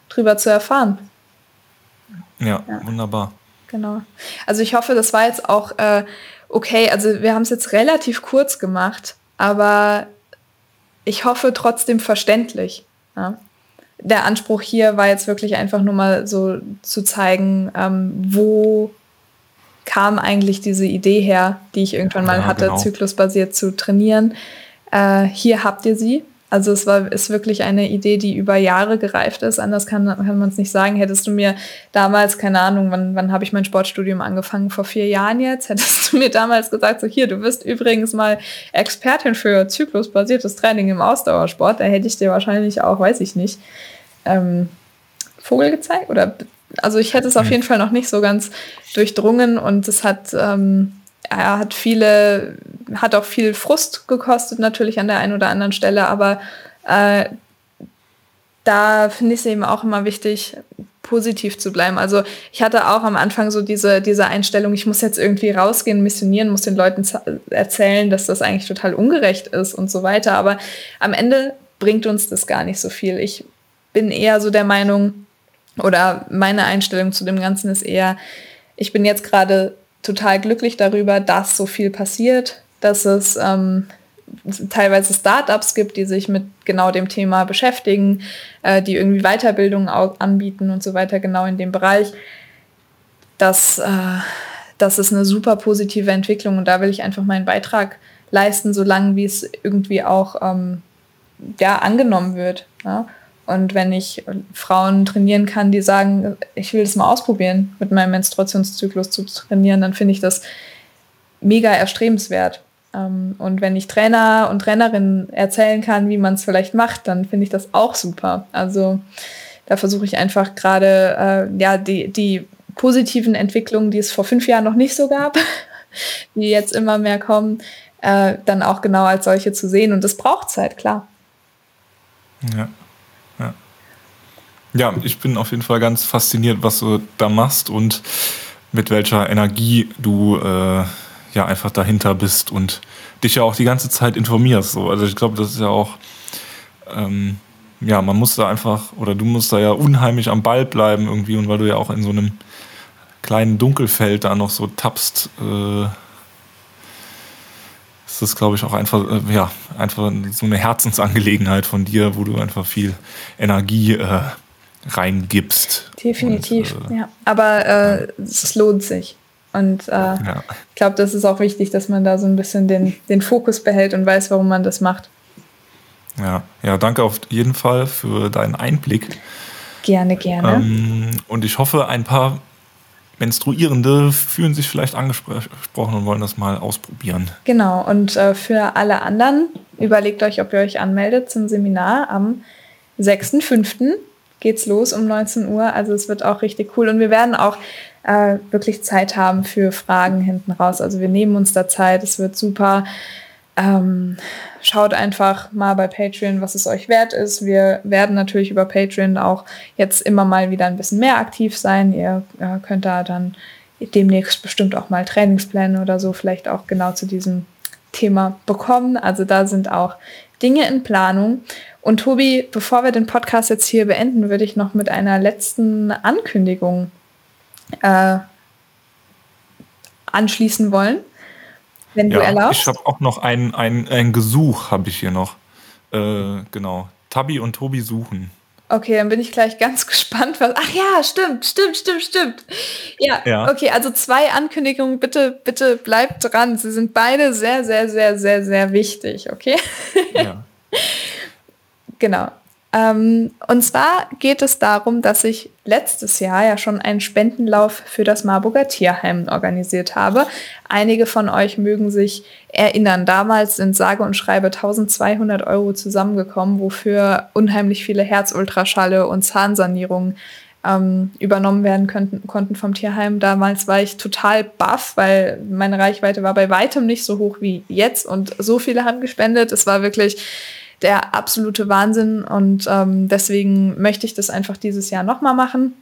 drüber zu erfahren. Ja, ja. wunderbar. Genau. Also ich hoffe, das war jetzt auch äh, okay. Also wir haben es jetzt relativ kurz gemacht, aber ich hoffe trotzdem verständlich. Ja? Der Anspruch hier war jetzt wirklich einfach nur mal so zu zeigen, ähm, wo kam eigentlich diese Idee her, die ich irgendwann mal ja, hatte, genau. zyklusbasiert zu trainieren. Äh, hier habt ihr sie. Also es war, ist wirklich eine Idee, die über Jahre gereift ist. Anders kann, kann man es nicht sagen. Hättest du mir damals, keine Ahnung, wann, wann habe ich mein Sportstudium angefangen? Vor vier Jahren jetzt? Hättest du mir damals gesagt, so hier, du wirst übrigens mal Expertin für zyklusbasiertes Training im Ausdauersport. Da hätte ich dir wahrscheinlich auch, weiß ich nicht, ähm, Vogel gezeigt oder also ich hätte es auf hm. jeden Fall noch nicht so ganz durchdrungen und es hat, ähm, er hat viele, hat auch viel Frust gekostet natürlich an der einen oder anderen Stelle, aber äh, da finde ich es eben auch immer wichtig, positiv zu bleiben. Also ich hatte auch am Anfang so diese, diese Einstellung, ich muss jetzt irgendwie rausgehen, missionieren, muss den Leuten erzählen, dass das eigentlich total ungerecht ist und so weiter. Aber am Ende bringt uns das gar nicht so viel. Ich bin eher so der Meinung, oder meine Einstellung zu dem Ganzen ist eher, ich bin jetzt gerade total glücklich darüber, dass so viel passiert, dass es ähm, teilweise Startups gibt, die sich mit genau dem Thema beschäftigen, äh, die irgendwie Weiterbildung anbieten und so weiter, genau in dem Bereich. Das, äh, das ist eine super positive Entwicklung und da will ich einfach meinen Beitrag leisten, solange wie es irgendwie auch ähm, ja, angenommen wird. Ja? Und wenn ich Frauen trainieren kann, die sagen, ich will das mal ausprobieren, mit meinem Menstruationszyklus zu trainieren, dann finde ich das mega erstrebenswert. Ähm, und wenn ich Trainer und Trainerinnen erzählen kann, wie man es vielleicht macht, dann finde ich das auch super. Also da versuche ich einfach gerade äh, ja, die, die positiven Entwicklungen, die es vor fünf Jahren noch nicht so gab, die jetzt immer mehr kommen, äh, dann auch genau als solche zu sehen. Und das braucht Zeit, klar. Ja. Ja, ich bin auf jeden Fall ganz fasziniert, was du da machst und mit welcher Energie du äh, ja einfach dahinter bist und dich ja auch die ganze Zeit informierst. So. Also ich glaube, das ist ja auch, ähm, ja, man muss da einfach, oder du musst da ja unheimlich am Ball bleiben irgendwie und weil du ja auch in so einem kleinen Dunkelfeld da noch so tappst, äh, ist das, glaube ich, auch einfach, äh, ja, einfach so eine Herzensangelegenheit von dir, wo du einfach viel Energie äh, reingibst. Definitiv, und, äh, ja. Aber äh, es lohnt sich. Und äh, ja. ich glaube, das ist auch wichtig, dass man da so ein bisschen den, den Fokus behält und weiß, warum man das macht. Ja, ja, danke auf jeden Fall für deinen Einblick. Gerne, gerne. Ähm, und ich hoffe, ein paar Menstruierende fühlen sich vielleicht angesprochen und wollen das mal ausprobieren. Genau, und äh, für alle anderen, überlegt euch, ob ihr euch anmeldet zum Seminar am 6.5 geht's los um 19 Uhr. Also es wird auch richtig cool. Und wir werden auch äh, wirklich Zeit haben für Fragen hinten raus. Also wir nehmen uns da Zeit. Es wird super. Ähm, schaut einfach mal bei Patreon, was es euch wert ist. Wir werden natürlich über Patreon auch jetzt immer mal wieder ein bisschen mehr aktiv sein. Ihr äh, könnt da dann demnächst bestimmt auch mal Trainingspläne oder so vielleicht auch genau zu diesem Thema bekommen. Also da sind auch Dinge in Planung. Und Tobi, bevor wir den Podcast jetzt hier beenden, würde ich noch mit einer letzten Ankündigung äh, anschließen wollen, wenn ja, du erlaubst. Ich habe auch noch ein, ein, ein Gesuch, habe ich hier noch. Äh, genau. Tabi und Tobi suchen. Okay, dann bin ich gleich ganz gespannt, was. Ach ja, stimmt, stimmt, stimmt, stimmt. Ja, ja, okay, also zwei Ankündigungen, bitte, bitte bleibt dran. Sie sind beide sehr, sehr, sehr, sehr, sehr wichtig, okay? Ja. genau. Ähm, und zwar geht es darum, dass ich letztes Jahr ja schon einen Spendenlauf für das Marburger Tierheim organisiert habe. Einige von euch mögen sich erinnern, damals sind sage und schreibe 1200 Euro zusammengekommen, wofür unheimlich viele Herzultraschalle und Zahnsanierungen ähm, übernommen werden könnten, konnten vom Tierheim. Damals war ich total baff, weil meine Reichweite war bei weitem nicht so hoch wie jetzt und so viele haben gespendet. Es war wirklich der absolute Wahnsinn und ähm, deswegen möchte ich das einfach dieses Jahr nochmal machen.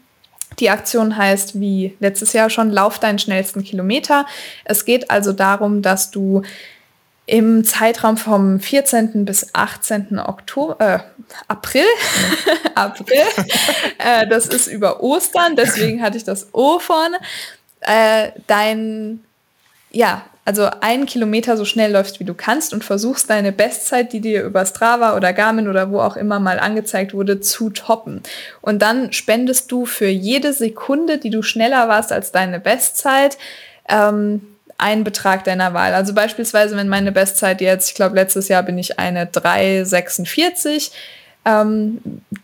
Die Aktion heißt wie letztes Jahr schon, Lauf deinen schnellsten Kilometer. Es geht also darum, dass du im Zeitraum vom 14. bis 18. Oktober, äh, April, April, äh, das ist über Ostern, deswegen hatte ich das O vorne, äh, dein ja, also einen Kilometer so schnell läufst, wie du kannst und versuchst deine Bestzeit, die dir über Strava oder Garmin oder wo auch immer mal angezeigt wurde, zu toppen. Und dann spendest du für jede Sekunde, die du schneller warst als deine Bestzeit, ähm, einen Betrag deiner Wahl. Also beispielsweise, wenn meine Bestzeit jetzt, ich glaube, letztes Jahr bin ich eine 3,46, ähm,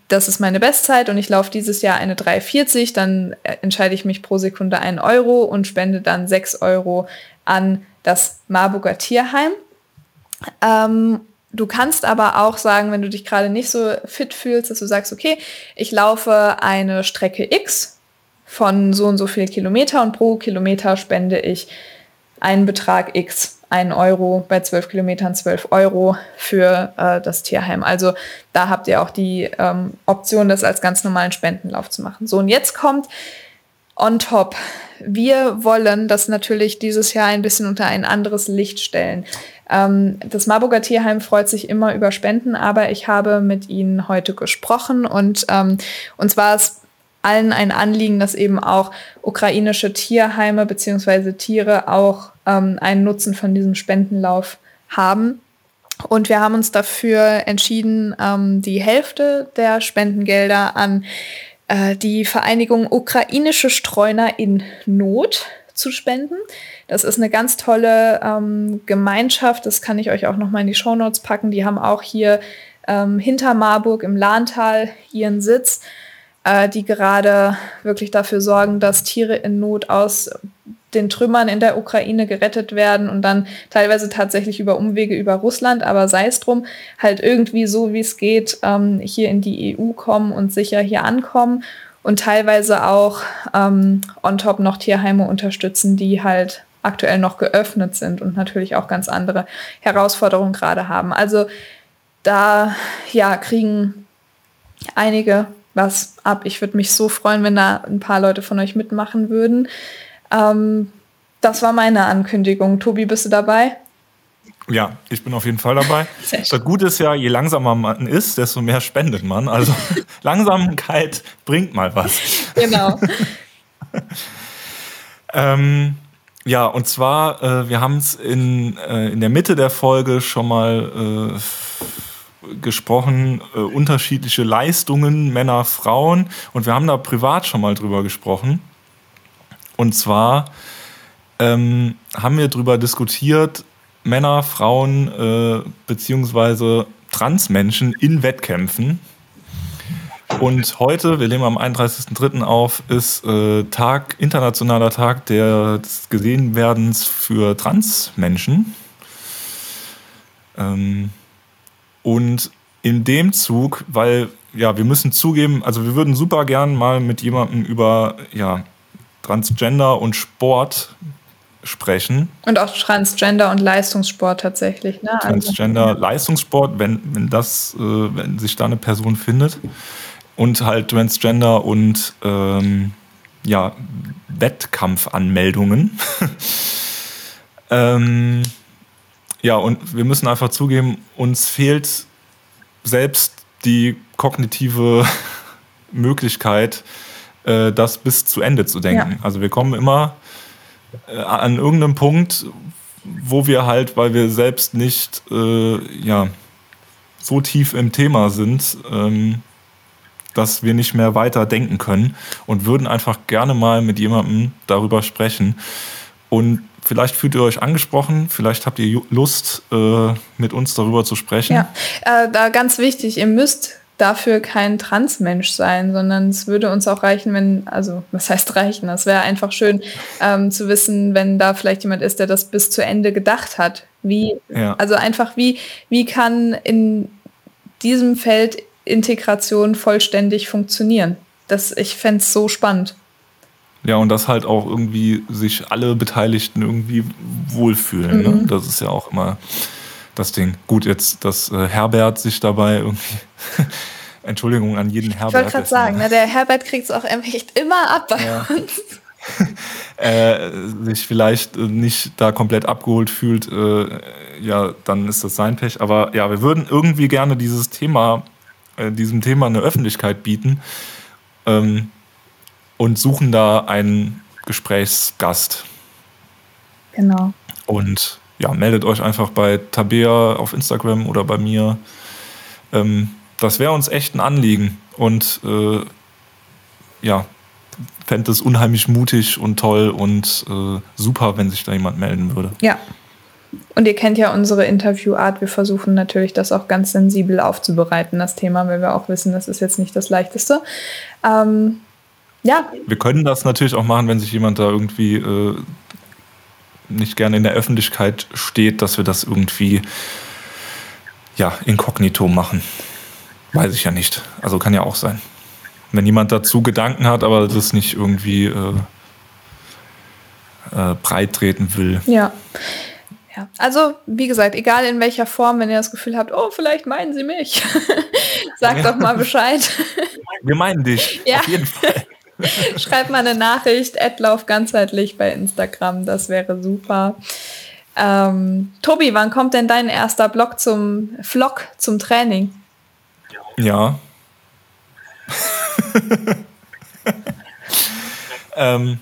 das ist meine Bestzeit und ich laufe dieses Jahr eine 3,40, dann äh, entscheide ich mich pro Sekunde einen Euro und spende dann 6 Euro an das Marburger Tierheim. Ähm, du kannst aber auch sagen, wenn du dich gerade nicht so fit fühlst, dass du sagst, okay, ich laufe eine Strecke X von so und so viel Kilometer und pro Kilometer spende ich einen Betrag X. 1 Euro, bei 12 Kilometern 12 Euro für äh, das Tierheim. Also da habt ihr auch die ähm, Option, das als ganz normalen Spendenlauf zu machen. So, und jetzt kommt on top. Wir wollen das natürlich dieses Jahr ein bisschen unter ein anderes Licht stellen. Ähm, das Marburger Tierheim freut sich immer über Spenden, aber ich habe mit ihnen heute gesprochen und ähm, uns war es allen ein Anliegen, dass eben auch ukrainische Tierheime bzw. Tiere auch ähm, einen Nutzen von diesem Spendenlauf haben. Und wir haben uns dafür entschieden, ähm, die Hälfte der Spendengelder an äh, die Vereinigung Ukrainische Streuner in Not zu spenden. Das ist eine ganz tolle ähm, Gemeinschaft. Das kann ich euch auch noch mal in die Shownotes packen. Die haben auch hier ähm, hinter Marburg im Lahntal ihren Sitz, äh, die gerade wirklich dafür sorgen, dass Tiere in Not aus den Trümmern in der Ukraine gerettet werden und dann teilweise tatsächlich über Umwege über Russland, aber sei es drum, halt irgendwie so, wie es geht, ähm, hier in die EU kommen und sicher hier ankommen und teilweise auch ähm, on top noch Tierheime unterstützen, die halt aktuell noch geöffnet sind und natürlich auch ganz andere Herausforderungen gerade haben. Also da ja kriegen einige was ab. Ich würde mich so freuen, wenn da ein paar Leute von euch mitmachen würden. Ähm, das war meine Ankündigung. Tobi, bist du dabei? Ja, ich bin auf jeden Fall dabei. Das Gute ist ja, je langsamer man ist, desto mehr spendet man. Also Langsamkeit bringt mal was. Genau. ähm, ja, und zwar, äh, wir haben es in, äh, in der Mitte der Folge schon mal äh, gesprochen, äh, unterschiedliche Leistungen, Männer, Frauen. Und wir haben da privat schon mal drüber gesprochen. Und zwar ähm, haben wir darüber diskutiert, Männer, Frauen äh, beziehungsweise Transmenschen in Wettkämpfen. Und heute, wir nehmen am 31.03. auf, ist äh, Tag, internationaler Tag des Gesehenwerdens für Transmenschen. Ähm, und in dem Zug, weil ja, wir müssen zugeben, also wir würden super gern mal mit jemandem über ja, Transgender und Sport sprechen. Und auch Transgender und Leistungssport tatsächlich. Ne? Also Transgender, also, Leistungssport, wenn, wenn das, äh, wenn sich da eine Person findet. Und halt Transgender und ähm, ja, Wettkampfanmeldungen. ähm, ja, und wir müssen einfach zugeben, uns fehlt selbst die kognitive Möglichkeit, äh, das bis zu Ende zu denken. Ja. Also wir kommen immer äh, an irgendeinem Punkt, wo wir halt, weil wir selbst nicht äh, ja, so tief im Thema sind, ähm, dass wir nicht mehr weiter denken können und würden einfach gerne mal mit jemandem darüber sprechen. Und vielleicht fühlt ihr euch angesprochen, vielleicht habt ihr Lust, äh, mit uns darüber zu sprechen. Ja, äh, da ganz wichtig, ihr müsst dafür kein Transmensch sein, sondern es würde uns auch reichen, wenn, also was heißt reichen? Das wäre einfach schön ähm, zu wissen, wenn da vielleicht jemand ist, der das bis zu Ende gedacht hat. Wie, ja. also einfach wie, wie kann in diesem Feld Integration vollständig funktionieren? Das, ich fände es so spannend. Ja, und dass halt auch irgendwie sich alle Beteiligten irgendwie wohlfühlen. Ne? Mhm. Ne? Das ist ja auch immer das Ding. Gut, jetzt, dass äh, Herbert sich dabei irgendwie. Entschuldigung an jeden Herbert. Ich wollte gerade sagen, ne, der Herbert kriegt es auch echt immer ab bei ja. uns. äh, sich vielleicht äh, nicht da komplett abgeholt fühlt, äh, ja, dann ist das sein Pech. Aber ja, wir würden irgendwie gerne dieses Thema, äh, diesem Thema eine Öffentlichkeit bieten ähm, und suchen da einen Gesprächsgast. Genau. Und ja, meldet euch einfach bei Tabea auf Instagram oder bei mir. Ähm, das wäre uns echt ein Anliegen. Und äh, ja, fände es unheimlich mutig und toll und äh, super, wenn sich da jemand melden würde. Ja. Und ihr kennt ja unsere Interviewart. Wir versuchen natürlich, das auch ganz sensibel aufzubereiten, das Thema, weil wir auch wissen, das ist jetzt nicht das Leichteste. Ähm, ja. Wir können das natürlich auch machen, wenn sich jemand da irgendwie äh, nicht gerne in der Öffentlichkeit steht, dass wir das irgendwie ja, inkognito machen. Weiß ich ja nicht. Also kann ja auch sein. Wenn jemand dazu Gedanken hat, aber das nicht irgendwie äh, äh, breit treten will. Ja. Ja, also wie gesagt, egal in welcher Form, wenn ihr das Gefühl habt, oh, vielleicht meinen sie mich, sagt ja. doch mal Bescheid. Wir meinen dich, ja. auf jeden Fall. Schreibt mal eine Nachricht, Adlauf ganzheitlich bei Instagram, das wäre super. Ähm, Tobi, wann kommt denn dein erster Blog zum Vlog zum Training? Ja. ähm,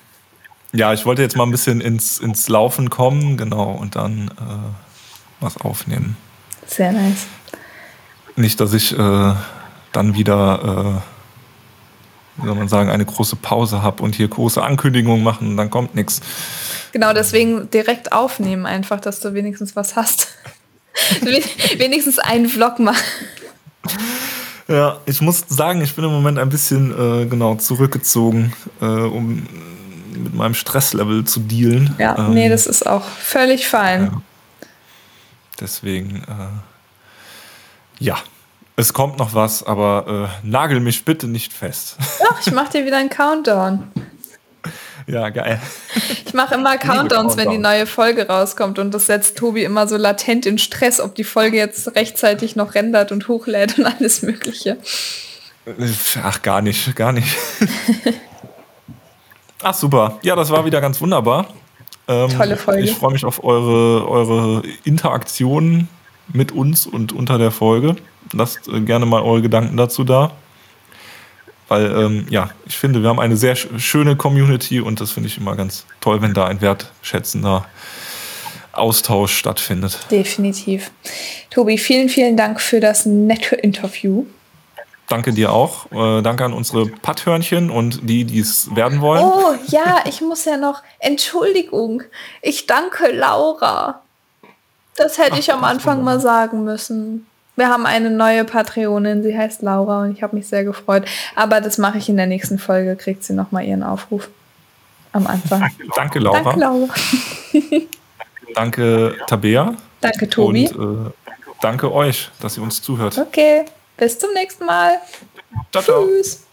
ja, ich wollte jetzt mal ein bisschen ins, ins Laufen kommen, genau, und dann äh, was aufnehmen. Sehr nice. Nicht, dass ich äh, dann wieder, äh, wie soll man sagen, eine große Pause habe und hier große Ankündigungen machen und dann kommt nichts. Genau, deswegen direkt aufnehmen, einfach, dass du wenigstens was hast. wenigstens einen Vlog machen. Ja, ich muss sagen, ich bin im Moment ein bisschen äh, genau zurückgezogen, äh, um mit meinem Stresslevel zu dealen. Ja, ähm, nee, das ist auch völlig fein. Ja. Deswegen, äh, ja, es kommt noch was, aber äh, nagel mich bitte nicht fest. Doch, ich mach dir wieder einen Countdown. Ja, geil. Ich mache immer Countdowns, wenn die neue Folge rauskommt und das setzt Tobi immer so latent in Stress, ob die Folge jetzt rechtzeitig noch rendert und hochlädt und alles Mögliche. Ach, gar nicht, gar nicht. Ach, super. Ja, das war wieder ganz wunderbar. Ähm, Tolle Folge. Ich freue mich auf eure, eure Interaktion mit uns und unter der Folge. Lasst äh, gerne mal eure Gedanken dazu da. Weil, ähm, ja, ich finde, wir haben eine sehr schöne Community und das finde ich immer ganz toll, wenn da ein wertschätzender Austausch stattfindet. Definitiv. Tobi, vielen, vielen Dank für das nette Interview. Danke dir auch. Äh, danke an unsere Patthörnchen und die, die es werden wollen. Oh, ja, ich muss ja noch. Entschuldigung. Ich danke Laura. Das hätte Ach, ich am Anfang mal sagen müssen. Wir haben eine neue Patreonin, sie heißt Laura und ich habe mich sehr gefreut. Aber das mache ich in der nächsten Folge, kriegt sie nochmal ihren Aufruf am Anfang. Danke, Laura. Danke, Laura. danke, Tabea. Danke, Tobi. Und äh, danke euch, dass ihr uns zuhört. Okay, bis zum nächsten Mal. Ciao, Tschüss. Ciao.